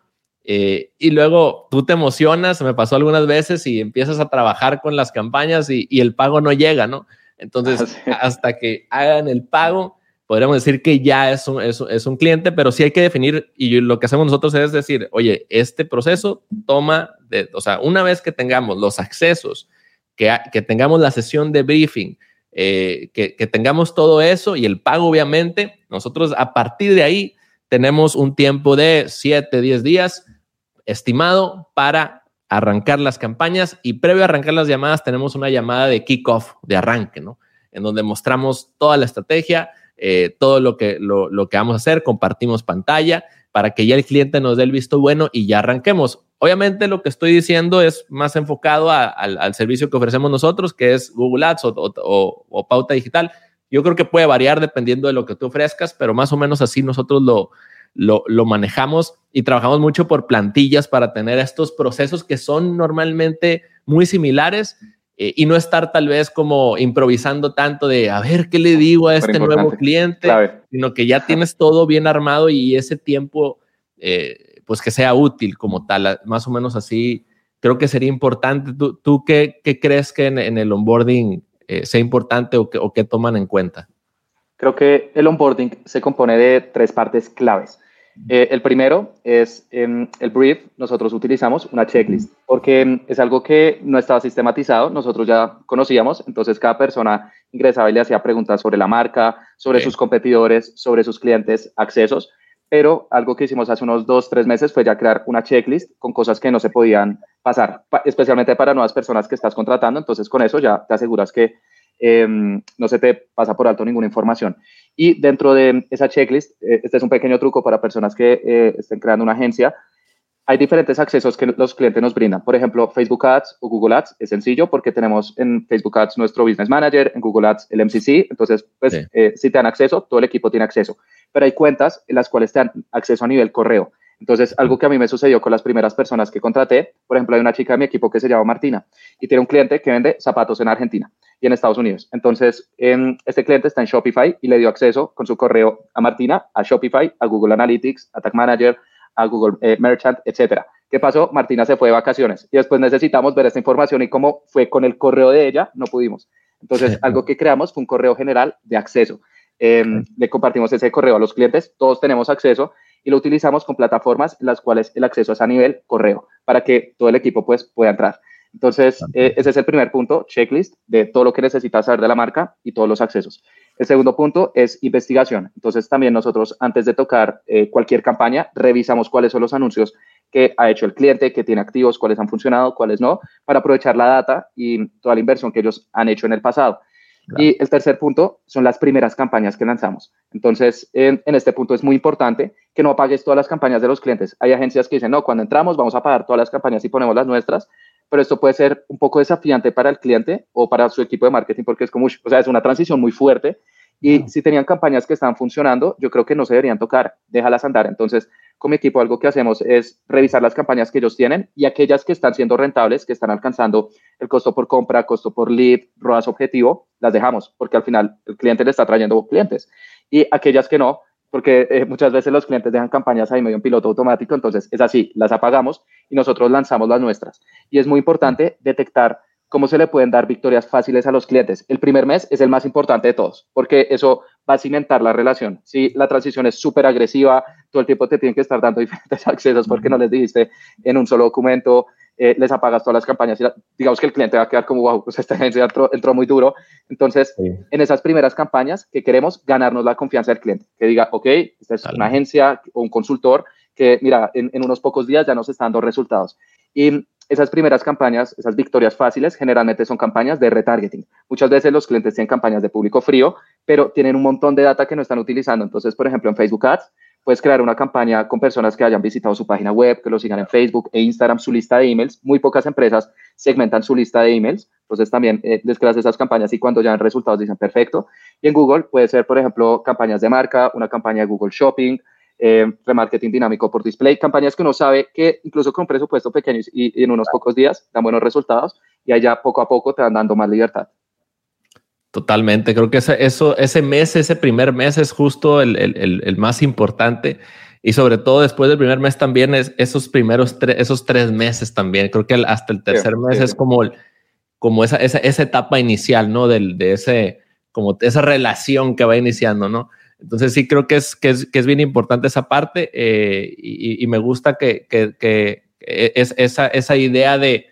eh, y luego tú te emocionas, me pasó algunas veces y empiezas a trabajar con las campañas y, el pago no llega, ¿no? Entonces, hasta que hagan el pago, podríamos decir que ya es un, es, un, cliente, pero sí hay que definir y lo que hacemos nosotros es decir, oye, este proceso toma, de, o sea, una vez que tengamos los accesos, que, que tengamos la sesión de briefing, eh, que, que tengamos todo eso y el pago, obviamente, nosotros a partir de ahí tenemos un tiempo de 7, 10 días estimado para arrancar las campañas y previo a arrancar las llamadas tenemos una llamada de kickoff, de arranque, ¿no? En donde mostramos toda la estrategia, eh, todo lo que, lo, lo, que vamos a hacer, compartimos pantalla para que ya el cliente nos dé el visto bueno y ya arranquemos. Obviamente lo que estoy diciendo es más enfocado al, servicio que ofrecemos nosotros, que es Google Ads o, o, o pauta digital. Yo creo que puede variar dependiendo de lo que tú ofrezcas, pero más o menos así nosotros lo, lo, manejamos y trabajamos mucho por plantillas para tener estos procesos que son normalmente muy similares eh, y no estar tal vez como improvisando tanto de a ver qué le digo a este nuevo cliente, sino que ya tienes todo bien armado y ese tiempo, eh, pues que sea útil como tal, más o menos así. Creo que sería importante. ¿Tú, tú qué, qué crees que en, el onboarding eh, sea importante o, que, o qué toman en cuenta? Creo que el onboarding se compone de tres partes claves. Eh, el primero es em, el brief. Nosotros utilizamos una checklist porque em, es algo que no estaba sistematizado. Nosotros ya conocíamos, entonces cada persona ingresaba y le hacía preguntas sobre la marca, sobre sus competidores, sobre sus clientes, accesos. Pero algo que hicimos hace unos dos, tres meses fue ya crear una checklist con cosas que no se podían pasar, especialmente para nuevas personas que estás contratando. Entonces con eso ya te aseguras que Em, no se te pasa por alto ninguna información. Y dentro de esa checklist, eh, este es un pequeño truco para personas que eh, estén creando una agencia, hay diferentes accesos que los clientes nos brindan. Por ejemplo, Facebook Ads o Google Ads es sencillo porque tenemos en Facebook Ads nuestro Business Manager, en Google Ads el MCC. Entonces, pues, eh, si te dan acceso, todo el equipo tiene acceso. Pero hay cuentas en las cuales te dan acceso a nivel correo. Entonces, algo que a mí me sucedió con las primeras personas que contraté, por ejemplo, hay una chica de mi equipo que se llama Martina y tiene un cliente que vende zapatos en Argentina y en Estados Unidos. Entonces, este cliente está en Shopify y le dio acceso con su correo a Martina, a Shopify, a Google Analytics, a Tag Manager, a Google eh, Merchant, etcétera. ¿Qué pasó? Martina se fue de vacaciones y después necesitamos ver esta información y cómo fue con el correo de ella, no pudimos. Entonces, algo que creamos fue un correo general de acceso. Em, le compartimos ese correo a los clientes, todos tenemos acceso y lo utilizamos con plataformas en las cuales el acceso es a nivel correo para que todo el equipo pues, pueda entrar. Entonces, eh, ese es el primer punto, checklist de todo lo que necesitas saber de la marca y todos los accesos. El segundo punto es investigación. Entonces, también nosotros, antes de tocar eh, cualquier campaña, revisamos cuáles son los anuncios que ha hecho el cliente, que tiene activos, cuáles han funcionado, cuáles no, para aprovechar la data y toda la inversión que ellos han hecho en el pasado. Y el tercer punto son las primeras campañas que lanzamos. Entonces, en, este punto es muy importante que no apagues todas las campañas de los clientes. Hay agencias que dicen, no, cuando entramos vamos a pagar todas las campañas y ponemos las nuestras, pero esto puede ser un poco desafiante para el cliente o para su equipo de marketing porque es como, o sea, es una transición muy fuerte. Y si tenían campañas que están funcionando, yo creo que no se deberían tocar, déjalas andar. Entonces, con mi equipo algo que hacemos es revisar las campañas que ellos tienen y aquellas que están siendo rentables, que están alcanzando el costo por compra, costo por lead, ROAS objetivo, las dejamos porque al final el cliente le está trayendo clientes. Y aquellas que no, porque eh, muchas veces los clientes dejan campañas ahí medio en piloto automático, entonces es así, las apagamos y nosotros lanzamos las nuestras. Y es muy importante detectar cómo se le pueden dar victorias fáciles a los clientes. El primer mes es el más importante de todos, porque eso va a cimentar la relación. Si la transición es súper agresiva, todo el tiempo te tienen que estar dando diferentes accesos porque no les dijiste en un solo documento, eh, les apagas todas las campañas y digamos que el cliente va a quedar como, wow, pues esta agencia entró, muy duro. Entonces, en esas primeras campañas que queremos ganarnos la confianza del cliente, que diga, ok, esta es una agencia o un consultor que, mira, en, en unos pocos días ya nos está dando resultados. Y esas primeras campañas, esas victorias fáciles, generalmente son campañas de retargeting. Muchas veces los clientes tienen campañas de público frío, pero tienen un montón de data que no están utilizando. Entonces, por ejemplo, en Facebook Ads, puedes crear una campaña con personas que hayan visitado su página web, que lo sigan en Facebook e Instagram, su lista de emails. Muy pocas empresas segmentan su lista de emails. Entonces, también eh, les creas esas campañas y cuando ya han resultados dicen perfecto. Y en Google puede ser, por ejemplo, campañas de marca, una campaña de Google Shopping, eh, remarketing dinámico por display, campañas que uno sabe que incluso con presupuesto pequeño y, en unos pocos días dan buenos resultados y allá poco a poco te van dando más libertad. Totalmente, creo que ese, eso, ese mes, ese primer mes es justo el, el, el, más importante y sobre todo después del primer mes también es esos primeros tres, esos tres meses también. Creo que hasta el tercer mes es como, como esa, esa, esa, etapa inicial, ¿no? Del, de ese, como esa relación que va iniciando, ¿no? Entonces sí creo que es, que es, que es bien importante esa parte eh, y, y, me gusta que, que, que es esa, esa idea de,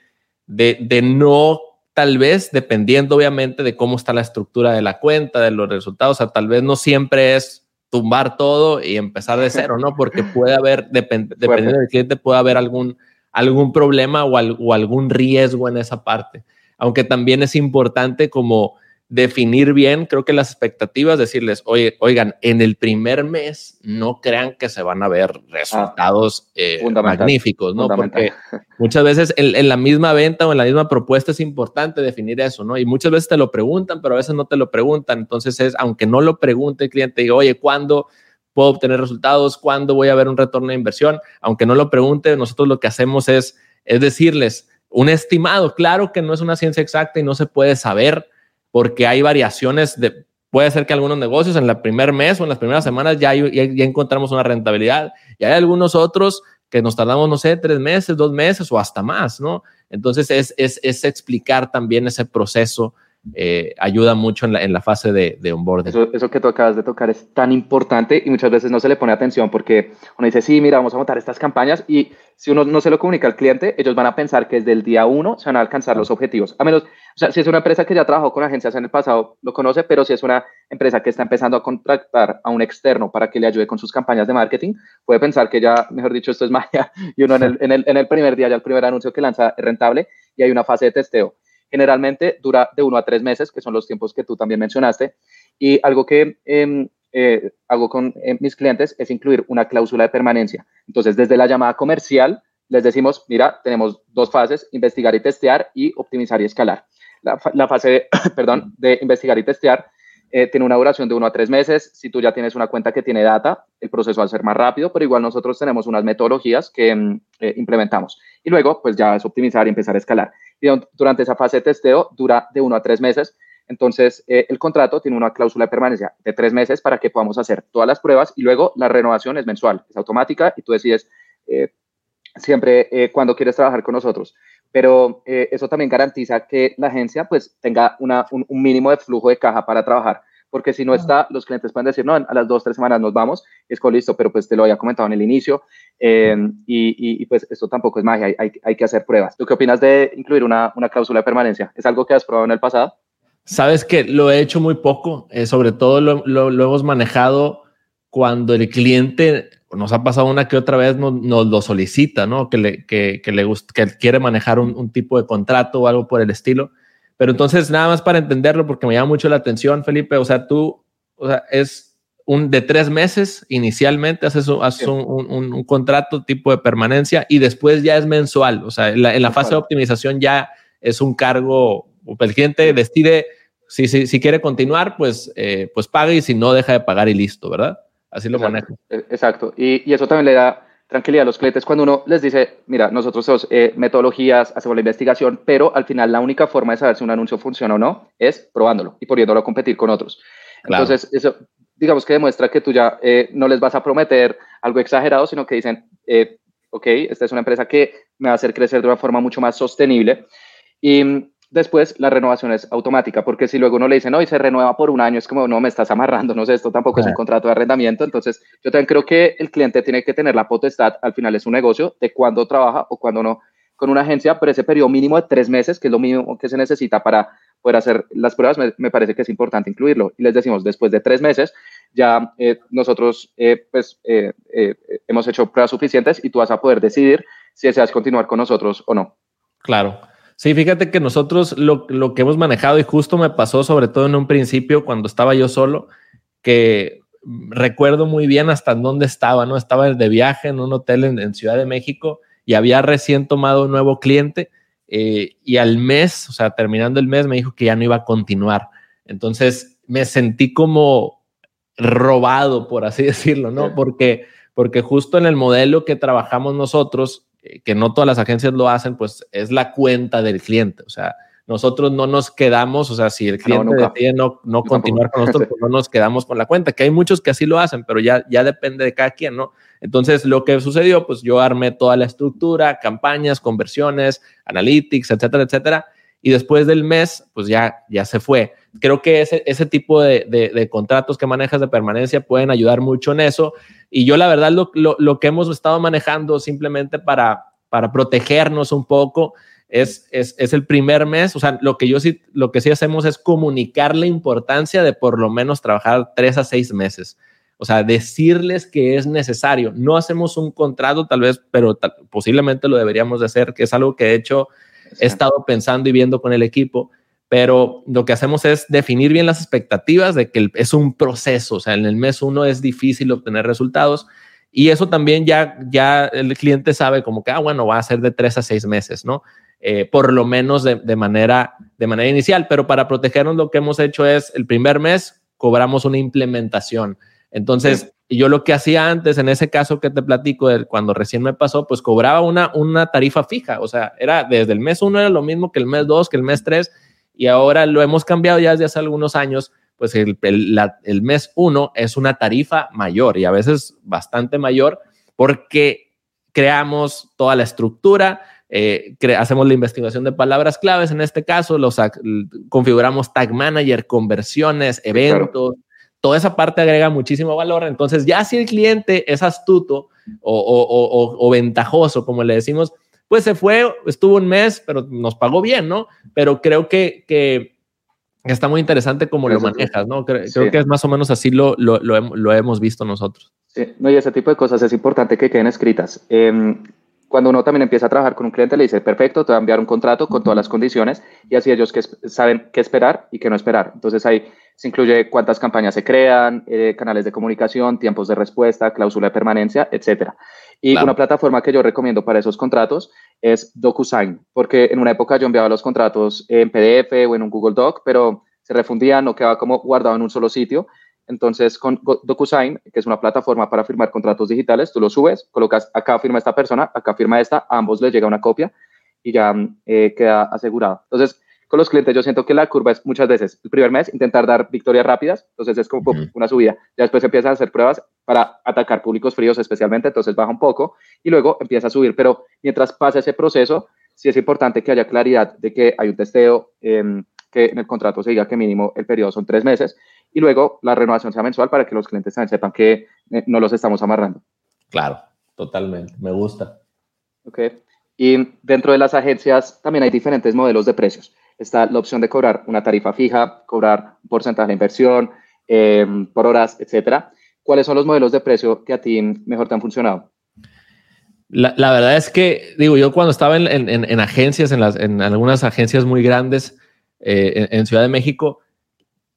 de, de, no, tal vez, dependiendo obviamente de cómo está la estructura de la cuenta, de los resultados, o sea, tal vez no siempre es tumbar todo y empezar de cero, ¿no? Porque puede haber, depend, dependiendo del cliente, puede haber algún, algún problema o, al, o algún riesgo en esa parte. Aunque también es importante como definir bien, creo que las expectativas, decirles, oye, oigan, en el primer mes no crean que se van a ver resultados eh, magníficos, ¿no? Porque muchas veces en, la misma venta o en la misma propuesta es importante definir eso, ¿no? Y muchas veces te lo preguntan, pero a veces no te lo preguntan. Entonces es, aunque no lo pregunte el cliente, diga, oye, ¿cuándo? puedo obtener resultados, cuándo voy a ver un retorno de inversión, aunque no lo pregunte, nosotros lo que hacemos es, es decirles un estimado, claro que no es una ciencia exacta y no se puede saber, porque hay variaciones de, puede ser que algunos negocios en el primer mes o en las primeras semanas ya, ya, encontramos una rentabilidad y hay algunos otros que nos tardamos, no sé, tres meses, dos meses o hasta más, ¿no? Entonces es, es, es explicar también ese proceso eh, ayuda mucho en la, en la fase de, de onboarding. Eso, eso, que tú acabas de tocar es tan importante y muchas veces no se le pone atención porque uno dice, sí, mira, vamos a montar estas campañas y si uno no se lo comunica al cliente, ellos van a pensar que desde el día uno se van a alcanzar los objetivos. A menos, o sea, si es una empresa que ya trabajó con agencias en el pasado, lo conoce, pero si es una empresa que está empezando a contratar a un externo para que le ayude con sus campañas de marketing, puede pensar que ya, mejor dicho, esto es magia y uno en el, en el, en el primer día, ya el primer anuncio que lanza es rentable y hay una fase de testeo. Generalmente dura de uno a tres meses, que son los tiempos que tú también mencionaste. Y algo que em, eh, hago con eh, mis clientes es incluir una cláusula de permanencia. Entonces, desde la llamada comercial, les decimos, mira, tenemos dos fases, investigar y testear y optimizar y escalar. La, fase, perdón, de investigar y testear eh, tiene una duración de uno a tres meses. Si tú ya tienes una cuenta que tiene data, el proceso va a ser más rápido, pero igual nosotros tenemos unas metodologías que mm, eh, implementamos. Y luego, pues ya es optimizar y empezar a escalar. Y durante esa fase de testeo dura de uno a tres meses. Entonces, eh, el contrato tiene una cláusula de permanencia de tres meses para que podamos hacer todas las pruebas y luego la renovación es mensual, es automática y tú decides siempre cuando quieres trabajar con nosotros pero eh, eso también garantiza que la agencia pues tenga una, un, mínimo de flujo de caja para trabajar, porque si no está, los clientes pueden decir, no, a las dos, tres semanas nos vamos, es con listo, pero pues te lo había comentado en el inicio, em, y, y, pues esto tampoco es magia, hay, hay, que hacer pruebas. ¿Tú qué opinas de incluir una, una, cláusula de permanencia? ¿Es algo que has probado en el pasado? Sabes que lo he hecho muy poco, eh, sobre todo lo, lo, lo hemos manejado cuando el cliente nos ha pasado una que otra vez nos, lo solicita, ¿no? Que le, que, que le gusta, que quiere manejar un, tipo de contrato o algo por el estilo. Pero entonces, nada más para entenderlo, porque me llama mucho la atención, Felipe, o sea, tú, o sea, es un de tres meses inicialmente, haces, un, un, un, contrato tipo de permanencia y después ya es mensual. O sea, en la, fase de optimización ya es un cargo, el cliente decide si, si, si quiere continuar, pues, eh, pues paga y si no, deja de pagar y listo, ¿verdad? Así lo manejo. E, exacto. Y, eso también le da tranquilidad a los clientes cuando uno les dice, mira, nosotros somos eh, metodologías, hacemos la investigación, pero al final la única forma de saber si un anuncio funciona o no es probándolo y poniéndolo a competir con otros. Entonces, eso digamos que demuestra que tú ya eh, no les vas a prometer algo exagerado, sino que dicen, eh, ok, esta es una empresa que me va a hacer crecer de una forma mucho más sostenible. Y Después, la renovación es automática, porque si luego uno le dice, no, y se renueva por un año, es como, no, me estás amarrando, no sé, esto tampoco es un contrato de arrendamiento. Entonces, yo también creo que el cliente tiene que tener la potestad, al final es un negocio, de cuándo trabaja o cuándo no con una agencia, pero ese periodo mínimo de tres meses, que es lo mínimo que se necesita para poder hacer las pruebas, me, parece que es importante incluirlo. Y les decimos, después de tres meses, ya eh, nosotros eh, pues, eh, hemos hecho pruebas suficientes y tú vas a poder decidir si deseas continuar con nosotros o no. Claro. Sí, fíjate que nosotros lo, lo, que hemos manejado y justo me pasó sobre todo en un principio cuando estaba yo solo, que recuerdo muy bien hasta dónde estaba, ¿no? Estaba de viaje en un hotel en, Ciudad de México y había recién tomado un nuevo cliente eh, y al mes, o sea, terminando el mes, me dijo que ya no iba a continuar. Entonces me sentí como robado, por así decirlo, ¿no? Porque, porque justo en el modelo que trabajamos nosotros, que no todas las agencias lo hacen, pues es la cuenta del cliente. O sea, nosotros no nos quedamos, o sea, si el cliente no, decide no, no continuar con nosotros, pues no nos quedamos con la cuenta, que hay muchos que así lo hacen, pero ya, ya depende de cada quien, ¿no? Entonces, lo que sucedió, pues yo armé toda la estructura, campañas, conversiones, analytics, etcétera, etcétera, y después del mes, pues ya, ya se fue. Creo que ese, ese tipo de, de, contratos que manejas de permanencia pueden ayudar mucho en eso. Y yo la verdad lo, lo, lo que hemos estado manejando simplemente para, para protegernos un poco es, es, es, el primer mes. O sea, lo que yo sí, lo que sí hacemos es comunicar la importancia de por lo menos trabajar tres a seis meses. O sea, decirles que es necesario. No hacemos un contrato tal vez, pero posiblemente lo deberíamos de hacer, que es algo que de hecho He estado pensando y viendo con el equipo, pero lo que hacemos es definir bien las expectativas de que es un proceso, o sea, en el mes uno es difícil obtener resultados y eso también ya, ya el cliente sabe como que, ah, bueno, va a ser de tres a seis meses, ¿no? Eh, por lo menos de, manera, de manera inicial, pero para protegernos lo que hemos hecho es el primer mes cobramos una implementación. Entonces, yo lo que hacía antes, en ese caso que te platico, de cuando recién me pasó, pues cobraba una, una tarifa fija. O sea, era desde el mes uno era lo mismo que el mes dos, que el mes tres, y ahora lo hemos cambiado ya desde hace algunos años. Pues el, el, mes uno es una tarifa mayor y a veces bastante mayor porque creamos toda la estructura, eh, hacemos la investigación de palabras claves en este caso, los configuramos tag manager, conversiones, eventos, toda esa parte agrega muchísimo valor. Entonces, ya si el cliente es astuto o, ventajoso, como le decimos, pues se fue, estuvo un mes, pero nos pagó bien, ¿no? Pero creo que, que está muy interesante cómo lo manejas, ¿no? Creo, que es más o menos así lo, lo, lo, hemos visto nosotros. Sí, no, y ese tipo de cosas es importante que queden escritas. Em, cuando uno también empieza a trabajar con un cliente, le dice, perfecto, te voy a enviar un contrato con todas las condiciones y así ellos que saben qué esperar y qué no esperar. Entonces ahí se incluye cuántas campañas se crean, eh, canales de comunicación, tiempos de respuesta, cláusula de permanencia, etc. Y una plataforma que yo recomiendo para esos contratos es DocuSign, porque en una época yo enviaba los contratos en PDF o en un Google Doc, pero se refundía, no quedaba como guardado en un solo sitio. Entonces, con DocuSign, que es una plataforma para firmar contratos digitales, tú lo subes, colocas acá firma esta persona, acá firma esta, a ambos les llega una copia y ya eh, queda asegurado. Entonces, con los clientes yo siento que la curva es muchas veces el primer mes intentar dar victorias rápidas, entonces es como una subida, ya después empiezas a hacer pruebas para atacar públicos fríos especialmente, entonces baja un poco y luego empieza a subir, pero mientras pasa ese proceso, sí es importante que haya claridad de que hay un testeo, em, que en el contrato se diga que mínimo el periodo son tres meses y luego la renovación sea mensual para que los clientes también sepan que eh, no los estamos amarrando. Claro, totalmente, me gusta. Ok, y dentro de las agencias también hay diferentes modelos de precios está la opción de cobrar una tarifa fija, cobrar un porcentaje de inversión, em, por horas, etcétera. ¿Cuáles son los modelos de precio que a ti mejor te han funcionado? La, verdad es que, digo, yo cuando estaba en, agencias, en, las, en algunas agencias muy grandes eh, en, Ciudad de México,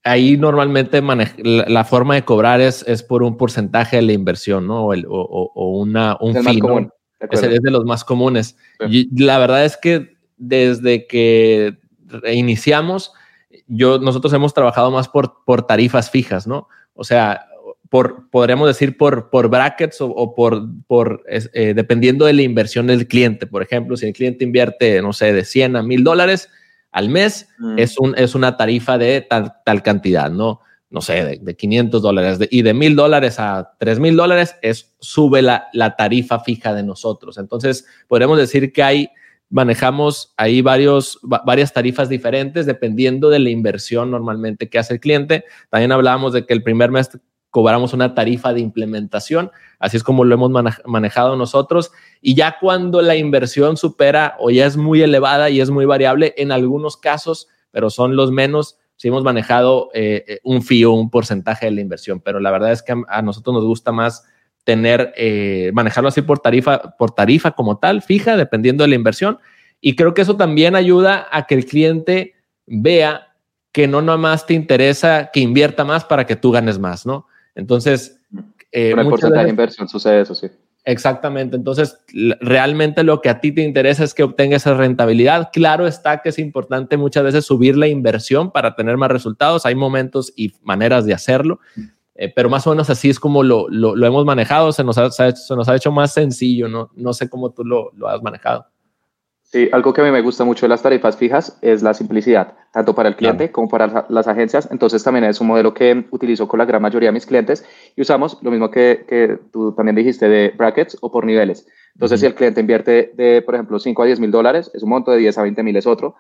ahí normalmente la, forma de cobrar es, es por un porcentaje de la inversión, ¿no? O, o, una, un fin, Es, de los más comunes. Y la verdad es que desde que iniciamos, yo, nosotros hemos trabajado más por, por tarifas fijas, ¿no? O sea, por, podríamos decir por, por brackets o, por, por eh, dependiendo de la inversión del cliente. Por ejemplo, si el cliente invierte, no sé, de 100 a 1000 dólares al mes, mm. es, un, es una tarifa de tal, tal cantidad, ¿no? No sé, de, 500 dólares y de 1000 dólares a 3000 dólares es sube la, la tarifa fija de nosotros. Entonces, podríamos decir que hay manejamos ahí varios, varias tarifas diferentes dependiendo de la inversión normalmente que hace el cliente. También hablábamos de que el primer mes cobramos una tarifa de implementación, así es como lo hemos manejado nosotros. Y ya cuando la inversión supera o ya es muy elevada y es muy variable, en algunos casos, pero son los menos, sí hemos manejado eh, eh, un fee o un porcentaje de la inversión, pero la verdad es que a nosotros nos gusta más tener, eh, manejarlo así por tarifa, por tarifa como tal, fija, dependiendo de la inversión. Y creo que eso también ayuda a que el cliente vea que no nomás te interesa que invierta más para que tú ganes más, ¿no? Entonces, eh, el porcentaje de inversión sucede eso, sí. Exactamente. Entonces, realmente lo que a ti te interesa es que obtenga esa rentabilidad. Claro está que es importante muchas veces subir la inversión para tener más resultados. Hay momentos y maneras de hacerlo, eh, pero más o menos así es como lo, lo, hemos manejado, se nos, ha, se nos ha hecho más sencillo, ¿no? No sé cómo tú lo, lo has manejado. Sí, algo que a mí me gusta mucho de las tarifas fijas es la simplicidad, tanto para el cliente como para las agencias. Entonces también es un modelo que utilizo con la gran mayoría de mis clientes y usamos lo mismo que, que tú también dijiste de brackets o por niveles. Entonces si el cliente invierte de, por ejemplo, 5 a 10 mil dólares, es un monto de 10 a 20 mil es otro.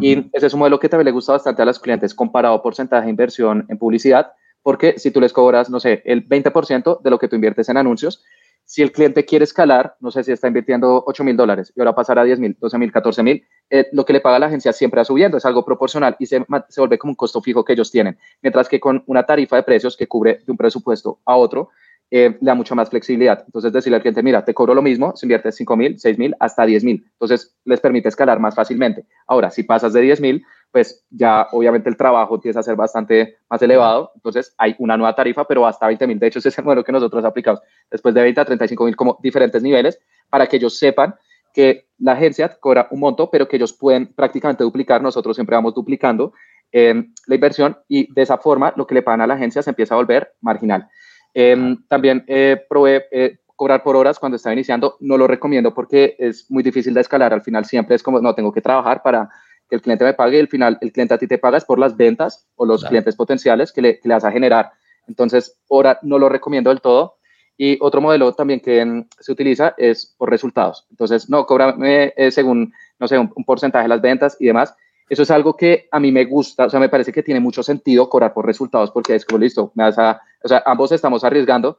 Y ese es un modelo que también le gusta bastante a los clientes comparado porcentaje de inversión en publicidad porque si tú les cobras, no sé, el 20% de lo que tú inviertes en anuncios, si el cliente quiere escalar, no sé si está invirtiendo 8 mil dólares y ahora pasará a 10 mil, 12 mil, 14 mil, eh, lo que le paga la agencia siempre va subiendo, es algo proporcional y se, se vuelve como un costo fijo que ellos tienen. Mientras que con una tarifa de precios que cubre de un presupuesto a otro, eh, le da mucha más flexibilidad. Entonces, decirle al cliente, mira, te cobro lo mismo, si inviertes 5 mil, 6 mil, hasta 10 mil. Entonces, les permite escalar más fácilmente. Ahora, si pasas de 10 mil, pues ya obviamente el trabajo empieza a ser bastante más elevado. Entonces, hay una nueva tarifa, pero hasta 20 mil. De hecho, ese es el modelo que nosotros aplicamos. Después de 20 a 35 mil, como diferentes niveles, para que ellos sepan que la agencia cobra un monto, pero que ellos pueden prácticamente duplicar. Nosotros siempre vamos duplicando eh, la inversión y de esa forma lo que le pagan a la agencia se empieza a volver marginal. Em, también eh, probé eh, cobrar por horas cuando estaba iniciando. No lo recomiendo porque es muy difícil de escalar. Al final siempre es como, no, tengo que trabajar para que el cliente me pague y al final el cliente a ti te pagas por las ventas o los clientes potenciales que le, que le, vas a generar. Entonces, ahora no lo recomiendo del todo. Y otro modelo también que mm, se utiliza es por resultados. Entonces, no, cóbrame eh, según, no sé, un, un porcentaje de las ventas y demás. Eso es algo que a mí me gusta, o sea, me parece que tiene mucho sentido cobrar por resultados porque es como listo, me o sea, ambos estamos arriesgando,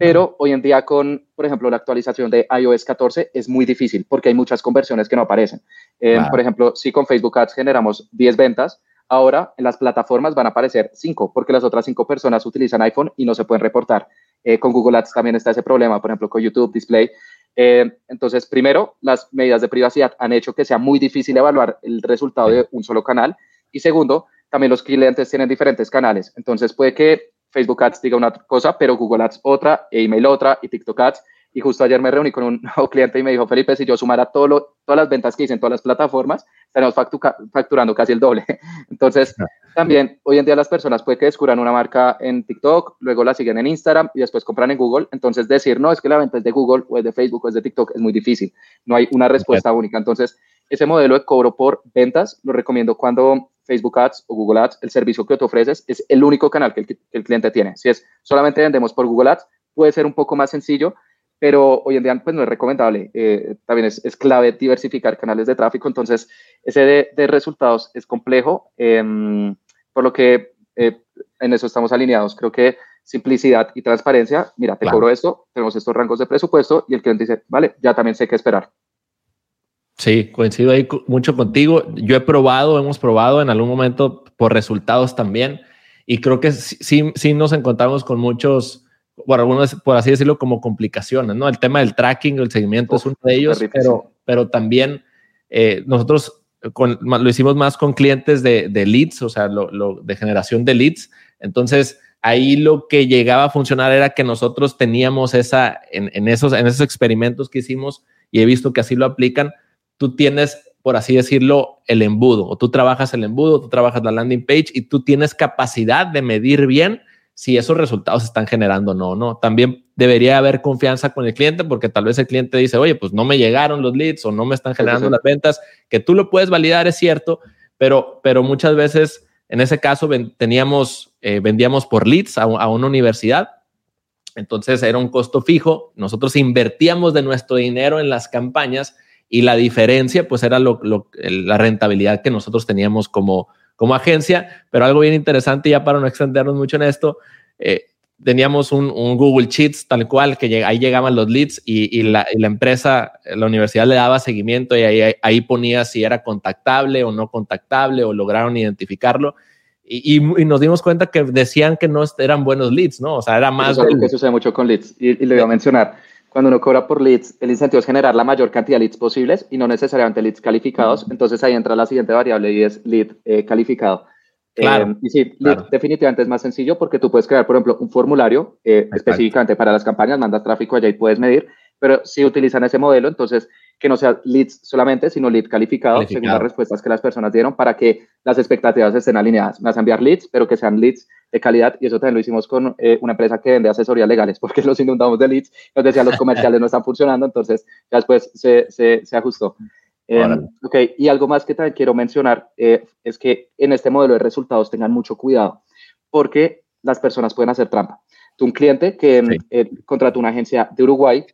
pero hoy en día con, por ejemplo, la actualización de iOS 14 es muy difícil porque hay muchas conversiones que no aparecen. Eh, por ejemplo, si con Facebook Ads generamos 10 ventas, ahora en las plataformas van a aparecer 5 porque las otras 5 personas utilizan iPhone y no se pueden reportar. Eh, con Google Ads también está ese problema, por ejemplo, con YouTube Display. Eh, entonces, primero, las medidas de privacidad han hecho que sea muy difícil evaluar el resultado de un solo canal. Y segundo, también los clientes tienen diferentes canales. Entonces, puede que Facebook Ads diga una cosa, pero Google Ads otra, e email otra, y TikTok Ads. Y justo ayer me reuní con un nuevo cliente y me dijo, Felipe, si yo sumara todo lo, todas las ventas que hice en todas las plataformas, estaremos facturando casi el doble. Entonces, también hoy en día las personas puede que descubran una marca en TikTok, luego la siguen en Instagram y después compran en Google. Entonces, decir, no, es que la venta es de Google o es de Facebook o es de TikTok es muy difícil. No hay una respuesta única. Entonces, ese modelo de cobro por ventas lo recomiendo cuando Facebook Ads o Google Ads, el servicio que te ofreces, es el único canal que el cliente tiene. Si es solamente vendemos por Google Ads, puede ser un poco más sencillo, pero hoy en día pues no es recomendable. Eh, también es, es, clave diversificar canales de tráfico, entonces ese de, de resultados es complejo, em, por lo que eh, en eso estamos alineados. Creo que simplicidad y transparencia, mira, te cobro esto, tenemos estos rangos de presupuesto y el cliente dice, vale, ya también sé qué esperar. Sí, coincido ahí mucho contigo. Yo he probado, hemos probado en algún momento por resultados también y creo que sí, sí nos encontramos con muchos por algunos, por así decirlo, como complicaciones, ¿no? El tema del tracking, el seguimiento es uno de ellos, pero, pero también eh, nosotros lo hicimos más con clientes de, leads, o sea, lo, de generación de leads. Entonces, ahí lo que llegaba a funcionar era que nosotros teníamos esa, en, esos, en esos experimentos que hicimos, y he visto que así lo aplican, tú tienes, por así decirlo, el embudo, o tú trabajas el embudo, tú trabajas la landing page y tú tienes capacidad de medir bien si esos resultados están generando o no, no. También debería haber confianza con el cliente porque tal vez el cliente dice, oye, pues no me llegaron los leads o no me están generando las ventas, que tú lo puedes validar, es cierto, pero, pero muchas veces en ese caso teníamos, eh, vendíamos por leads a, una universidad, entonces era un costo fijo, nosotros invertíamos de nuestro dinero en las campañas y la diferencia pues era la rentabilidad que nosotros teníamos como, como agencia, pero algo bien interesante ya para no extendernos mucho en esto, eh, teníamos un, Google Sheets tal cual, que ahí llegaban los leads y, la, empresa, la universidad le daba seguimiento y ahí, ahí, ponía si era contactable o no contactable o lograron identificarlo. Y, nos dimos cuenta que decían que no eran buenos leads, ¿no? O sea, era más... Eso, sucede mucho con leads. Y, y le voy a mencionar, cuando uno cobra por leads, el incentivo es generar la mayor cantidad de leads posibles y no necesariamente leads calificados. Entonces ahí entra la siguiente variable y es lead eh, calificado. Claro, eh, y sí, lead definitivamente es más sencillo porque tú puedes crear, por ejemplo, un formulario eh, específicamente para las campañas, mandas tráfico allá y puedes medir, pero si utilizan ese modelo, entonces que no sea leads solamente, sino lead calificado, según las respuestas que las personas dieron para que las expectativas estén alineadas. Vas a enviar leads, pero que sean leads de calidad y eso también lo hicimos con eh, una empresa que vende asesorías legales porque los inundamos de leads, nos decían los comerciales no están funcionando, entonces ya después se, se, se ajustó. Eh, ok, y algo más que también quiero mencionar eh, es que en este modelo de resultados tengan mucho cuidado porque las personas pueden hacer trampa. Tú, un cliente que eh, contrató una agencia de Uruguay,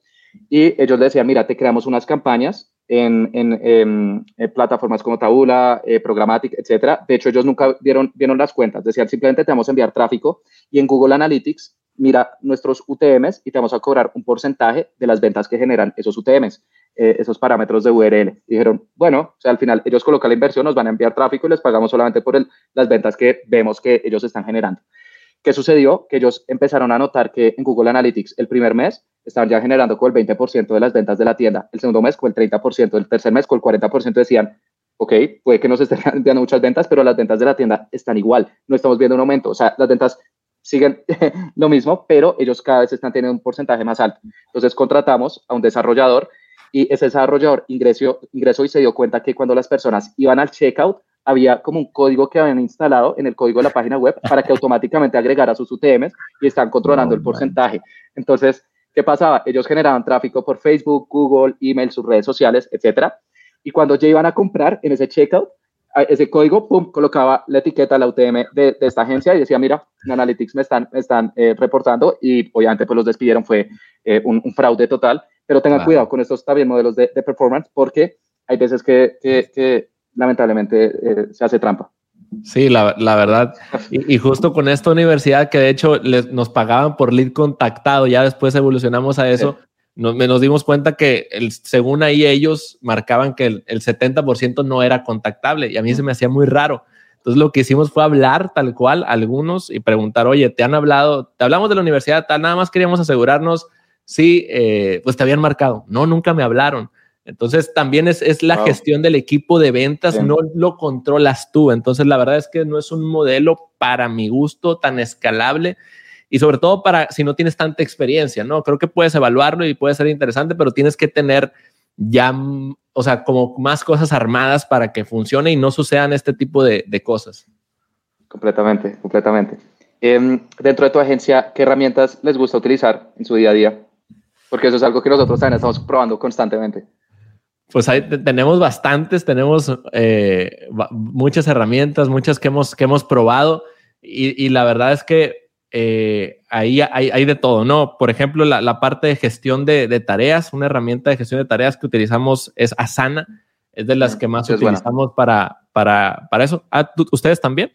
y ellos le decían, mira, te creamos unas campañas en, en, plataformas como Tabula, eh, Programmatic, etcétera. De hecho, ellos nunca vieron las cuentas. Decían, simplemente te vamos a enviar tráfico y en Google Analytics mira nuestros UTMs y te vamos a cobrar un porcentaje de las ventas que generan esos UTMs, eh, esos parámetros de URL. dijeron, bueno, o sea, al final ellos colocan la inversión, nos van a enviar tráfico y les pagamos solamente por el, las ventas que vemos que ellos están generando. ¿Qué sucedió? Que ellos empezaron a notar que en Google Analytics el primer mes estaban ya generando con el 20% de las ventas de la tienda, el segundo mes con el 30%, el tercer mes con el 40% decían, ok, puede que no se estén enviando muchas ventas, pero las ventas de la tienda están igual, no estamos viendo un aumento, o sea, las ventas siguen lo mismo, pero ellos cada vez están teniendo un porcentaje más alto. Entonces contratamos a un desarrollador y ese desarrollador ingresó, ingresó y se dio cuenta que cuando las personas iban al checkout, había como un código que habían instalado en el código de la página web para que automáticamente agregara sus UTMs y están controlando el porcentaje. Entonces, ¿qué pasaba? Ellos generaban tráfico por Facebook, Google, email, sus redes sociales, etcétera. Y cuando ya iban a comprar en ese checkout, ese código, pum, colocaba la etiqueta, la UTM de, esta agencia y decía, mira, en Analytics me están, están eh, reportando y obviamente pues los despidieron, fue eh, un, fraude total, pero tengan cuidado con estos también modelos de, de, performance porque hay veces que, que, que lamentablemente eh, se hace trampa. Sí, la, verdad. Y, justo con esta universidad que de hecho les, nos pagaban por lead contactado, ya después evolucionamos a eso, nos, nos, dimos cuenta que el, según ahí ellos marcaban que el, el 70% no era contactable y a mí se me hacía muy raro. Entonces lo que hicimos fue hablar tal cual a algunos y preguntar, oye, ¿te han hablado? ¿Te hablamos de la universidad tal? Nada más queríamos asegurarnos si, eh, pues te habían marcado. No, nunca me hablaron. Entonces también es, es la gestión del equipo de ventas, no lo controlas tú. Entonces la verdad es que no es un modelo para mi gusto tan escalable. y sobre todo para si no tienes tanta experiencia, ¿no? Creo que puedes evaluarlo y puede ser interesante, pero tienes que tener ya, o sea, como más cosas armadas para que funcione y no sucedan este tipo de, cosas. Completamente, completamente. Em, dentro de tu agencia, ¿qué herramientas les gusta utilizar en su día a día? Porque eso es algo que nosotros también estamos probando constantemente. Pues ahí tenemos bastantes, tenemos eh, muchas herramientas, muchas que hemos, que hemos probado y, la verdad es que eh, ahí hay, de todo, ¿no? Por ejemplo, la, parte de gestión de, tareas, una herramienta de gestión de tareas que utilizamos es Asana, es de las que más utilizamos para, para, para eso. Ah, ¿Ustedes también?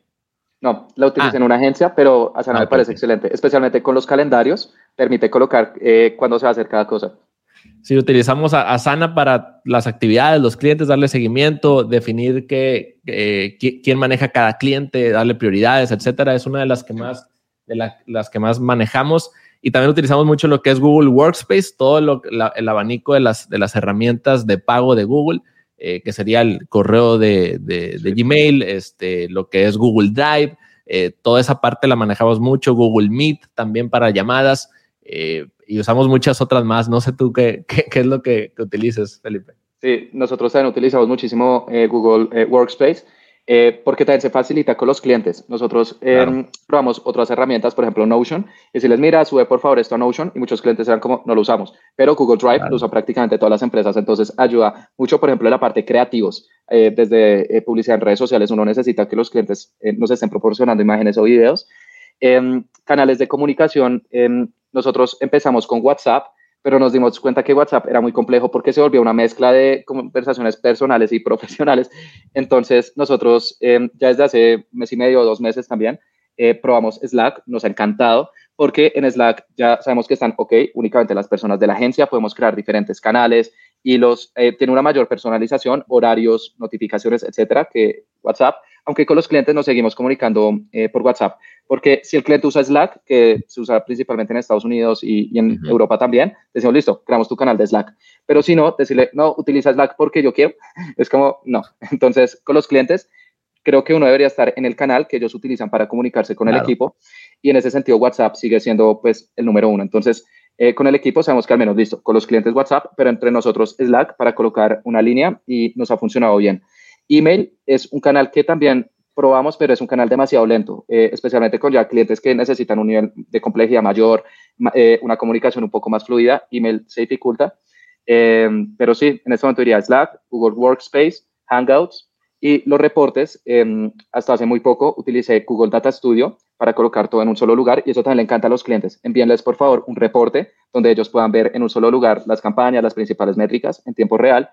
No, la utilizo ah. en una agencia, pero Asana ah, me parece excelente, especialmente con los calendarios, permite colocar eh, cuándo se va a hacer cada cosa. Si utilizamos Asana para las actividades, los clientes, darle seguimiento, definir qué, quién maneja cada cliente, darle prioridades, etcétera, es una de las que más, de las que más manejamos. Y también utilizamos mucho lo que es Google Workspace, todo lo, el abanico de las, de las herramientas de pago de Google, eh, que sería el correo de, de, Gmail, este, lo que es Google Drive, eh, toda esa parte la manejamos mucho, Google Meet también para llamadas. Eh, y usamos muchas otras más. No sé tú qué, qué, es lo que, que, utilices, Felipe. Sí, nosotros también utilizamos muchísimo eh, Google eh, Workspace eh, porque también se facilita con los clientes. Nosotros probamos otras herramientas, por ejemplo Notion, y si les mira, sube por favor esto a Notion y muchos clientes eran como, no lo usamos, pero Google Drive lo usa prácticamente todas las empresas, entonces ayuda mucho, por ejemplo, en la parte creativos. desde publicidad en redes sociales, uno necesita que los clientes nos estén proporcionando imágenes o videos. Em, canales de comunicación em, nosotros empezamos con WhatsApp, pero nos dimos cuenta que WhatsApp era muy complejo porque se volvió una mezcla de conversaciones personales y profesionales. Entonces, nosotros em, ya desde hace mes y medio o dos meses también eh, probamos Slack, nos ha encantado porque en Slack ya sabemos que están, ok, únicamente las personas de la agencia, podemos crear diferentes canales, y los eh, tiene una mayor personalización, horarios, notificaciones, etcétera, que WhatsApp, aunque con los clientes nos seguimos comunicando eh, por WhatsApp, porque si el cliente usa Slack, que se usa principalmente en Estados Unidos y, en Europa también, decimos, listo, creamos tu canal de Slack, pero si no, decirle, no, utiliza Slack porque yo quiero, es como, no, entonces con los clientes creo que uno debería estar en el canal que ellos utilizan para comunicarse con el equipo y en ese sentido WhatsApp sigue siendo pues el número uno. Entonces, eh, con el equipo sabemos que al menos listo, con los clientes WhatsApp, pero entre nosotros Slack para colocar una línea y nos ha funcionado bien. Email es un canal que también probamos, pero es un canal demasiado lento, eh, especialmente con ya clientes que necesitan un nivel de complejidad mayor, eh, una comunicación un poco más fluida, email se dificulta. pero sí, en este momento diría Slack, Google Workspace, Hangouts y los reportes. hasta hace muy poco utilicé Google Data Studio para colocar todo en un solo lugar y eso también le encanta a los clientes. Envíenles, por favor, un reporte donde ellos puedan ver en un solo lugar las campañas, las principales métricas en tiempo real.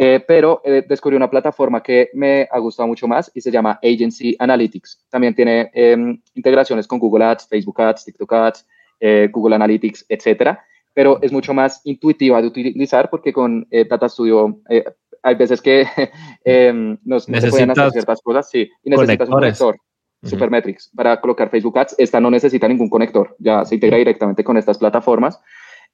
Eh, pero eh, descubrí una plataforma que me ha gustado mucho más y se llama Agency Analytics. También tiene em, integraciones con Google Ads, Facebook Ads, TikTok Ads, eh, Google Analytics, etcétera. Pero es mucho más intuitiva de utilizar porque con Data Studio hay veces que no se pueden hacer ciertas cosas, sí, y necesitas un conector. Supermetrics para colocar Facebook Ads. Esta no necesita ningún conector, ya se integra directamente con estas plataformas.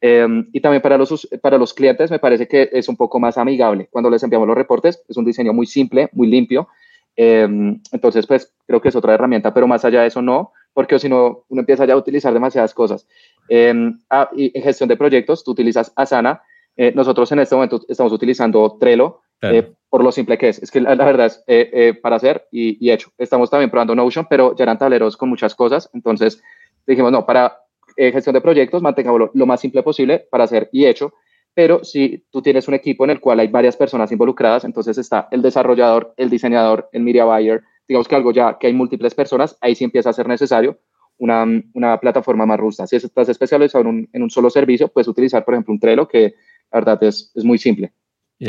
Em, y también para los, para los clientes me parece que es un poco más amigable. Cuando les enviamos los reportes, es un diseño muy simple, muy limpio. Em, entonces, pues creo que es otra herramienta, pero más allá de eso no, porque si no, uno empieza ya a utilizar demasiadas cosas. Em, ah, y en gestión de proyectos, tú utilizas Asana. Eh, nosotros en este momento estamos utilizando Trello eh, por lo simple que es. Es que la, verdad es eh, eh, para hacer y, hecho. Estamos también probando Notion, pero ya eran tableros con muchas cosas. Entonces dijimos, no, para gestión de proyectos, mantengámoslo lo más simple posible para hacer y hecho. Pero si tú tienes un equipo en el cual hay varias personas involucradas, entonces está el desarrollador, el diseñador, el media buyer, digamos que algo ya que hay múltiples personas, ahí sí empieza a ser necesario una, una plataforma más robusta. Si estás especializado en un, en un, solo servicio, puedes utilizar, por ejemplo, un Trello, que la verdad es, es muy simple.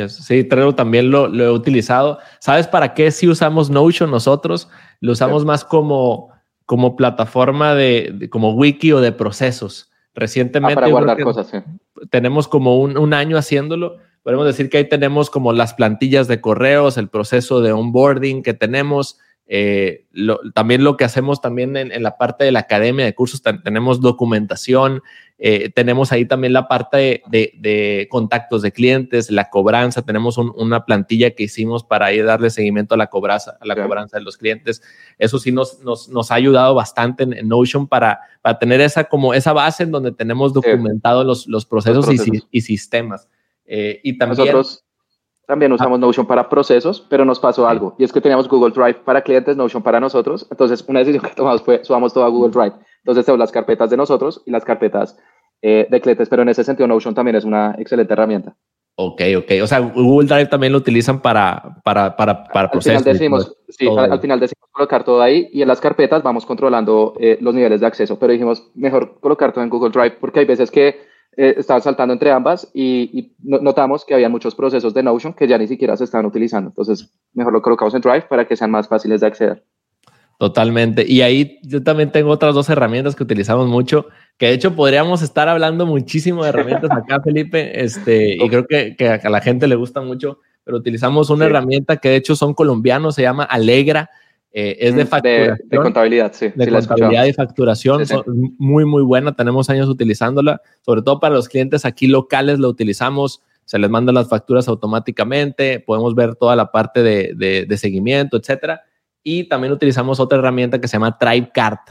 Sí, Trello también lo, he utilizado. ¿Sabes para qué si usamos Notion nosotros? Lo usamos más como, como plataforma de, como wiki o de procesos. Recientemente ah, para guardar cosas, tenemos como un, un, año haciéndolo. Podemos decir que ahí tenemos como las plantillas de correos, el proceso de onboarding que tenemos, Eh, también lo que hacemos también en, la parte de la academia de cursos, tenemos documentación, eh, tenemos ahí también la parte de, contactos de clientes, la cobranza, tenemos una plantilla que hicimos para ir darle seguimiento a la cobranza, a la cobranza de los clientes. Eso sí nos, nos, ha ayudado bastante en, Notion para, para, tener esa, como esa base en donde tenemos documentados los, los, procesos, Y, sistemas. Eh, y también... Nosotros también ah. usamos Notion para procesos, pero nos pasó algo. Y es que teníamos Google Drive para clientes, Notion para nosotros. Entonces, una decisión que tomamos fue subamos todo a Google Drive. Entonces, tenemos las carpetas de nosotros y las carpetas eh, de clientes, pero en ese sentido Notion también es una excelente herramienta. Ok, ok. O sea, Google Drive también lo utilizan para, para, para, para procesos. Final decimos, sí, al, final decimos colocar todo ahí y en las carpetas vamos controlando eh, los niveles de acceso, pero dijimos mejor colocar todo en Google Drive porque hay veces que eh, estaban saltando entre ambas y, notamos que había muchos procesos de Notion que ya ni siquiera se estaban utilizando. Entonces, mejor lo colocamos en Drive para que sean más fáciles de acceder. Totalmente. Y ahí yo también tengo otras dos herramientas que utilizamos mucho, que de hecho podríamos estar hablando muchísimo de herramientas acá, Felipe, este, y creo que, que, a la gente le gusta mucho, pero utilizamos una herramienta que de hecho son colombianos, se llama Alegra. Eh, es de mm, facturación. De, contabilidad, sí. De contabilidad y facturación. muy, muy buena. Tenemos años utilizándola. Sobre todo para los clientes aquí locales la utilizamos. Se les mandan las facturas automáticamente. Podemos ver toda la parte de, de seguimiento, etcétera. Y también utilizamos otra herramienta que se llama TribeCart.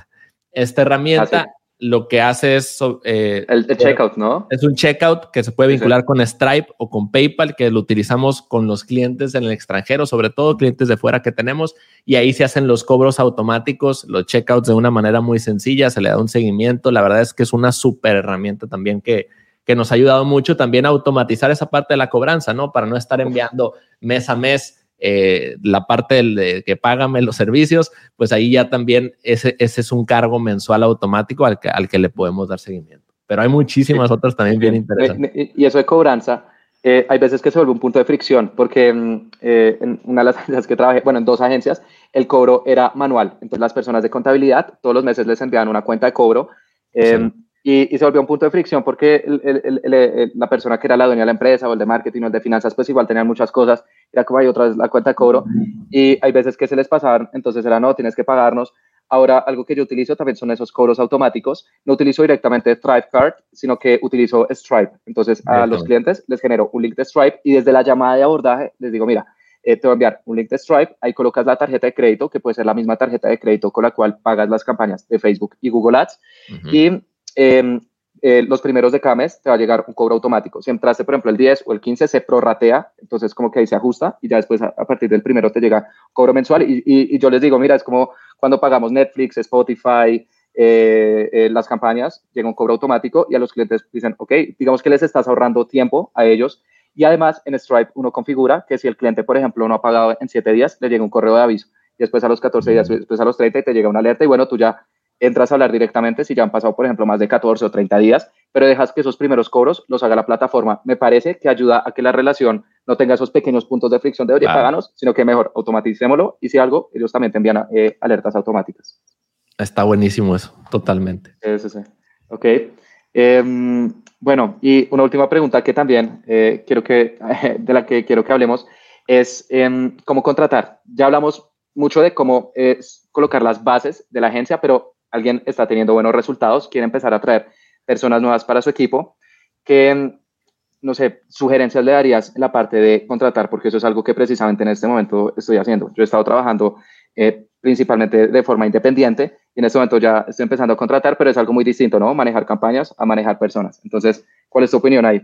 Esta herramienta ah, lo que hace es... Eh, el, checkout, ¿no? Es un checkout que se puede vincular con Stripe o con PayPal, que lo utilizamos con los clientes en el extranjero, sobre todo clientes de fuera que tenemos, y ahí se hacen los cobros automáticos, los checkouts de una manera muy sencilla, se le da un seguimiento. La verdad es que es una súper herramienta también que, que nos ha ayudado mucho también a automatizar esa parte de la cobranza, ¿no? Para no estar enviando mes a mes eh, la parte del de que págame los servicios, pues ahí ya también ese, ese es un cargo mensual automático al que, al que le podemos dar seguimiento. Pero hay muchísimas otras también bien interesantes. Y eso de cobranza, eh, hay veces que se vuelve un punto de fricción, porque mm, eh, en una de las agencias que trabajé, bueno, en dos agencias, el cobro era manual. Entonces las personas de contabilidad todos los meses les enviaban una cuenta de cobro. Em, y, se volvió un punto de fricción porque la persona que era la dueña de la empresa o el de marketing o el de finanzas, pues igual tenían muchas cosas. Era como hay otra vez la cuenta de cobro y hay veces que se les pasaban, entonces era no, tienes que pagarnos. Ahora, algo que yo utilizo también son esos cobros automáticos. No utilizo directamente Stripe Card, sino que utilizo Stripe. Entonces, a los clientes les genero un link de Stripe y desde la llamada de abordaje les digo, mira, eh, te voy a enviar un link de Stripe, ahí colocas la tarjeta de crédito, que puede ser la misma tarjeta de crédito con la cual pagas las campañas de Facebook y Google Ads. Y Em, eh, los primeros de cada mes te va a llegar un cobro automático. Si entraste, por ejemplo, el 10 o el 15, se prorratea, entonces como que ahí se ajusta y ya después a, partir del primero te llega cobro mensual. Y, yo les digo, mira, es como cuando pagamos Netflix, Spotify, eh, eh, las campañas, llega un cobro automático y a los clientes dicen, ok, digamos que les estás ahorrando tiempo a ellos. Y además en Stripe uno configura que si el cliente, por ejemplo, no ha pagado en 7 días, le llega un correo de aviso. Y después a los 14 días, después a los 30 y te llega una alerta y bueno, tú ya entras a hablar directamente si ya han pasado, por ejemplo, más de 14 o 30 días, pero dejas que esos primeros cobros los haga la plataforma. Me parece que ayuda a que la relación no tenga esos pequeños puntos de fricción de, oye, páganos, sino que mejor automaticémoslo y si algo, ellos también te envían eh, alertas automáticas. Está buenísimo eso, totalmente. Sí, sí, Ok. Em, bueno, y una última pregunta que también eh, quiero que, de la que quiero que hablemos es em, cómo contratar. Ya hablamos mucho de cómo colocar las bases de la agencia, pero alguien está teniendo buenos resultados, quiere empezar a traer personas nuevas para su equipo, ¿qué, no sé, sugerencias le darías en la parte de contratar? Porque eso es algo que precisamente en este momento estoy haciendo. Yo he estado trabajando eh, principalmente de forma independiente y en este momento ya estoy empezando a contratar, pero es algo muy distinto, ¿no? Manejar campañas a manejar personas. Entonces, ¿cuál es tu opinión ahí?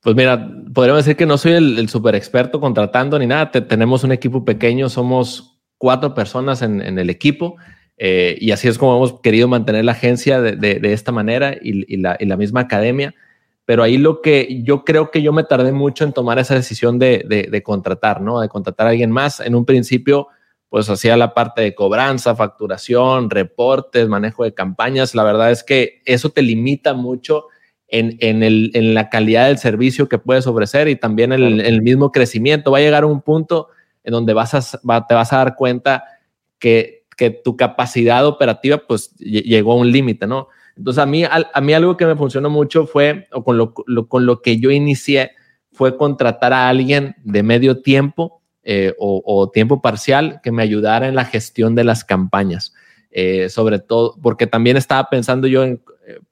Pues mira, podríamos decir que no soy el, super experto contratando ni nada. tenemos un equipo pequeño, somos cuatro personas en el equipo. Eh, y así es como hemos querido mantener la agencia de, esta manera y, la, misma academia. Pero ahí lo que yo creo que yo me tardé mucho en tomar esa decisión de, contratar, ¿no? De contratar a alguien más. En un principio, pues hacía la parte de cobranza, facturación, reportes, manejo de campañas. La verdad es que eso te limita mucho en, la calidad del servicio que puedes ofrecer y también en el, mismo crecimiento. Va a llegar un punto en donde vas te vas a dar cuenta que que tu capacidad operativa pues llegó a un límite, ¿no? Entonces a mí, a, mí algo que me funcionó mucho fue, o con lo, con lo que yo inicié, fue contratar a alguien de medio tiempo eh, o, tiempo parcial que me ayudara en la gestión de las campañas. Eh, sobre todo, porque también estaba pensando yo en,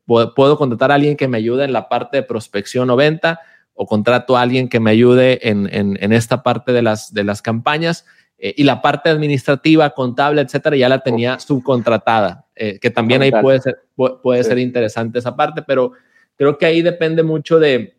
puedo, contratar a alguien que me ayude en la parte de prospección o venta, o contrato a alguien que me ayude en, en, esta parte de las, de las campañas. Y la parte administrativa, contable, etcétera, ya la tenía subcontratada, que también ahí puede ser, puede ser interesante esa parte, pero creo que ahí depende mucho de,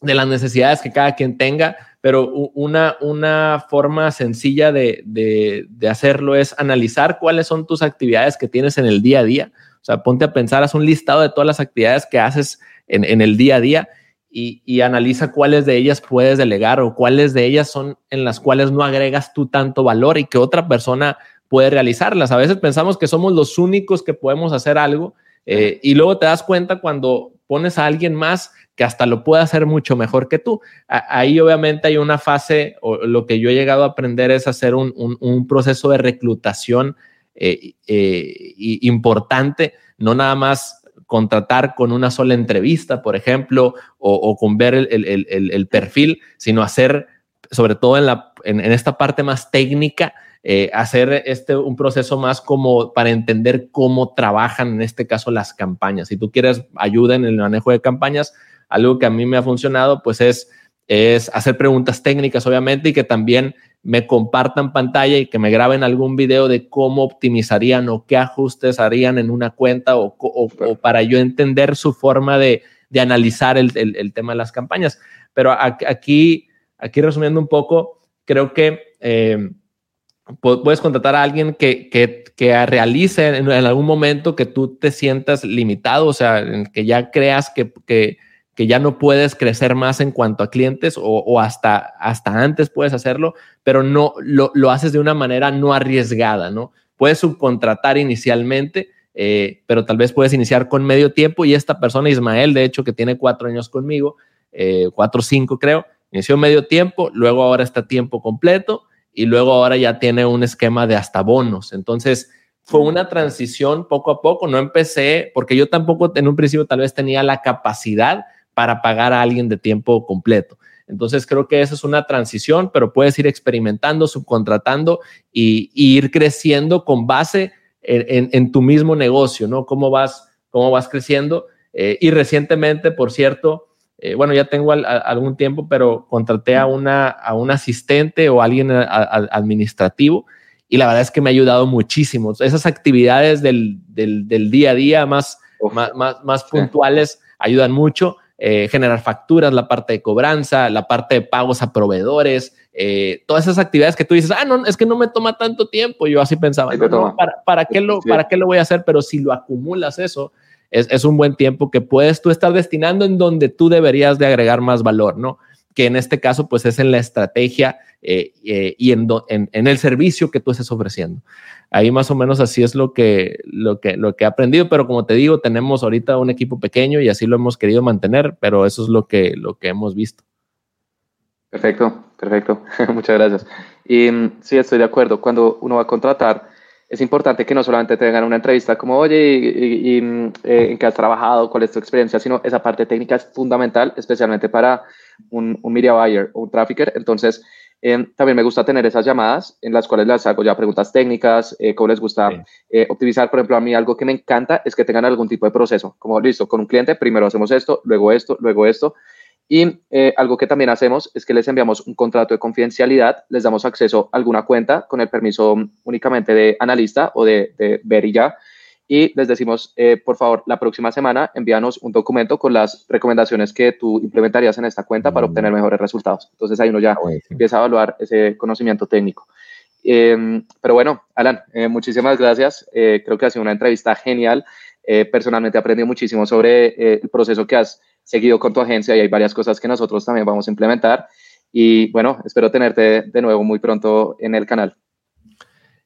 de las necesidades que cada quien tenga, pero una, una forma sencilla de, de, hacerlo es analizar cuáles son tus actividades que tienes en el día a día. O sea, ponte a pensar, haz un listado de todas las actividades que haces en, en el día a día y, y, analiza cuáles de ellas puedes delegar o cuáles de ellas son en las cuales no agregas tú tanto valor y que otra persona puede realizarlas. A veces pensamos que somos los únicos que podemos hacer algo eh, y luego te das cuenta cuando pones a alguien más que hasta lo puede hacer mucho mejor que tú. ahí obviamente hay una fase, o lo que yo he llegado a aprender es hacer un, proceso de reclutación eh, eh, importante, no nada más contratar con una sola entrevista, por ejemplo, o, con ver el, perfil, sino hacer, sobre todo en, la, en esta parte más técnica, eh, hacer este un proceso más como para entender cómo trabajan en este caso las campañas. Si tú quieres ayuda en el manejo de campañas, algo que a mí me ha funcionado, pues es, es hacer preguntas técnicas, obviamente, y que también me compartan pantalla y que me graben algún video de cómo optimizarían o qué ajustes harían en una cuenta o, para yo entender su forma de, analizar el, tema de las campañas. Pero aquí, aquí resumiendo un poco, creo que eh, puedes contratar a alguien que, que, que realice en, algún momento que tú te sientas limitado, o sea, que ya creas que, que, que, ya no puedes crecer más en cuanto a clientes o, o hasta, hasta antes puedes hacerlo, pero no lo, lo, haces de una manera no arriesgada, ¿no? Puedes subcontratar inicialmente, eh, pero tal vez puedes iniciar con medio tiempo y esta persona, Ismael, de hecho, que tiene cuatro años conmigo, eh, cuatro o cinco creo, inició medio tiempo, luego ahora está tiempo completo y luego ahora ya tiene un esquema de hasta bonos. Entonces, fue una transición poco a poco. No empecé, porque yo tampoco en un principio tal vez tenía la capacidad para pagar a alguien de tiempo completo. Entonces, creo que esa es una transición, pero puedes ir experimentando, subcontratando y, ir creciendo con base en, tu mismo negocio, ¿no? ¿Cómo vas, cómo vas creciendo? Eh, y recientemente, por cierto, eh, bueno, ya tengo algún tiempo, pero contraté a, una, a un asistente o alguien administrativo y la verdad es que me ha ayudado muchísimo. Esas actividades del, del, día a día más, más, más, puntuales ayudan mucho. Eh, generar facturas, la parte de cobranza, la parte de pagos a proveedores, eh, todas esas actividades que tú dices, ah, no, es que no me toma tanto tiempo. Yo así pensaba, ¿para, ¿para, qué lo, ¿para qué lo voy a hacer? Pero si lo acumulas eso, es, un buen tiempo que puedes tú estar destinando en donde tú deberías de agregar más valor, ¿no? Que en este caso, pues es en la estrategia eh, eh, y en, el servicio que tú estés ofreciendo. Ahí más o menos así es lo que, lo, que, lo que he aprendido, pero como te digo, tenemos ahorita un equipo pequeño y así lo hemos querido mantener, pero eso es lo que, lo que hemos visto. Perfecto, perfecto. Muchas gracias. Y mm, sí, estoy de acuerdo. Cuando uno va a contratar, es importante que no solamente tengan una entrevista como, oye, y, eh, ¿en qué has trabajado? ¿Cuál es tu experiencia? Sino esa parte técnica es fundamental, especialmente para un, un media buyer o un trafficker. Entonces, eh, también me gusta tener esas llamadas en las cuales les hago ya preguntas técnicas, eh, cómo les gusta optimizar. Por ejemplo, a mí algo que me encanta es que tengan algún tipo de proceso. Como, listo, con un cliente, primero hacemos esto, luego esto, luego esto. Y eh, algo que también hacemos es que les enviamos un contrato de confidencialidad, les damos acceso a alguna cuenta con el permiso únicamente de analista o de, ver y ya. Y les decimos, eh, por favor, la próxima semana envíanos un documento con las recomendaciones que tú implementarías en esta cuenta para obtener mejores resultados. Entonces ahí uno ya empieza a evaluar ese conocimiento técnico. Em, pero bueno, Alan, eh, muchísimas gracias. creo que ha sido una entrevista genial. Personalmente he aprendido muchísimo sobre el proceso que has seguido con tu agencia y hay varias cosas que nosotros también vamos a implementar. Y bueno, espero tenerte de nuevo muy pronto en el canal.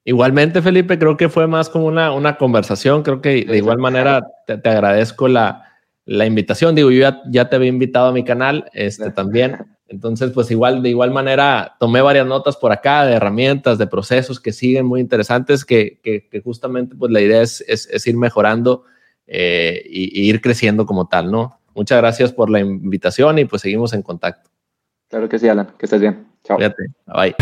Igualmente, Felipe, creo que fue más como una, una conversación. Creo que de igual manera te, agradezco la, la, invitación. Digo, yo ya, ya, te había invitado a mi canal este, también. Entonces, pues igual, de igual manera, tomé varias notas por acá de herramientas, de procesos que siguen muy interesantes, que, que, justamente pues la idea es, es, ir mejorando eh, y, y, ir creciendo como tal, ¿no? Muchas gracias por la invitación y pues seguimos en contacto. Claro que sí, Alan. Que estés bien. Chao. Bye.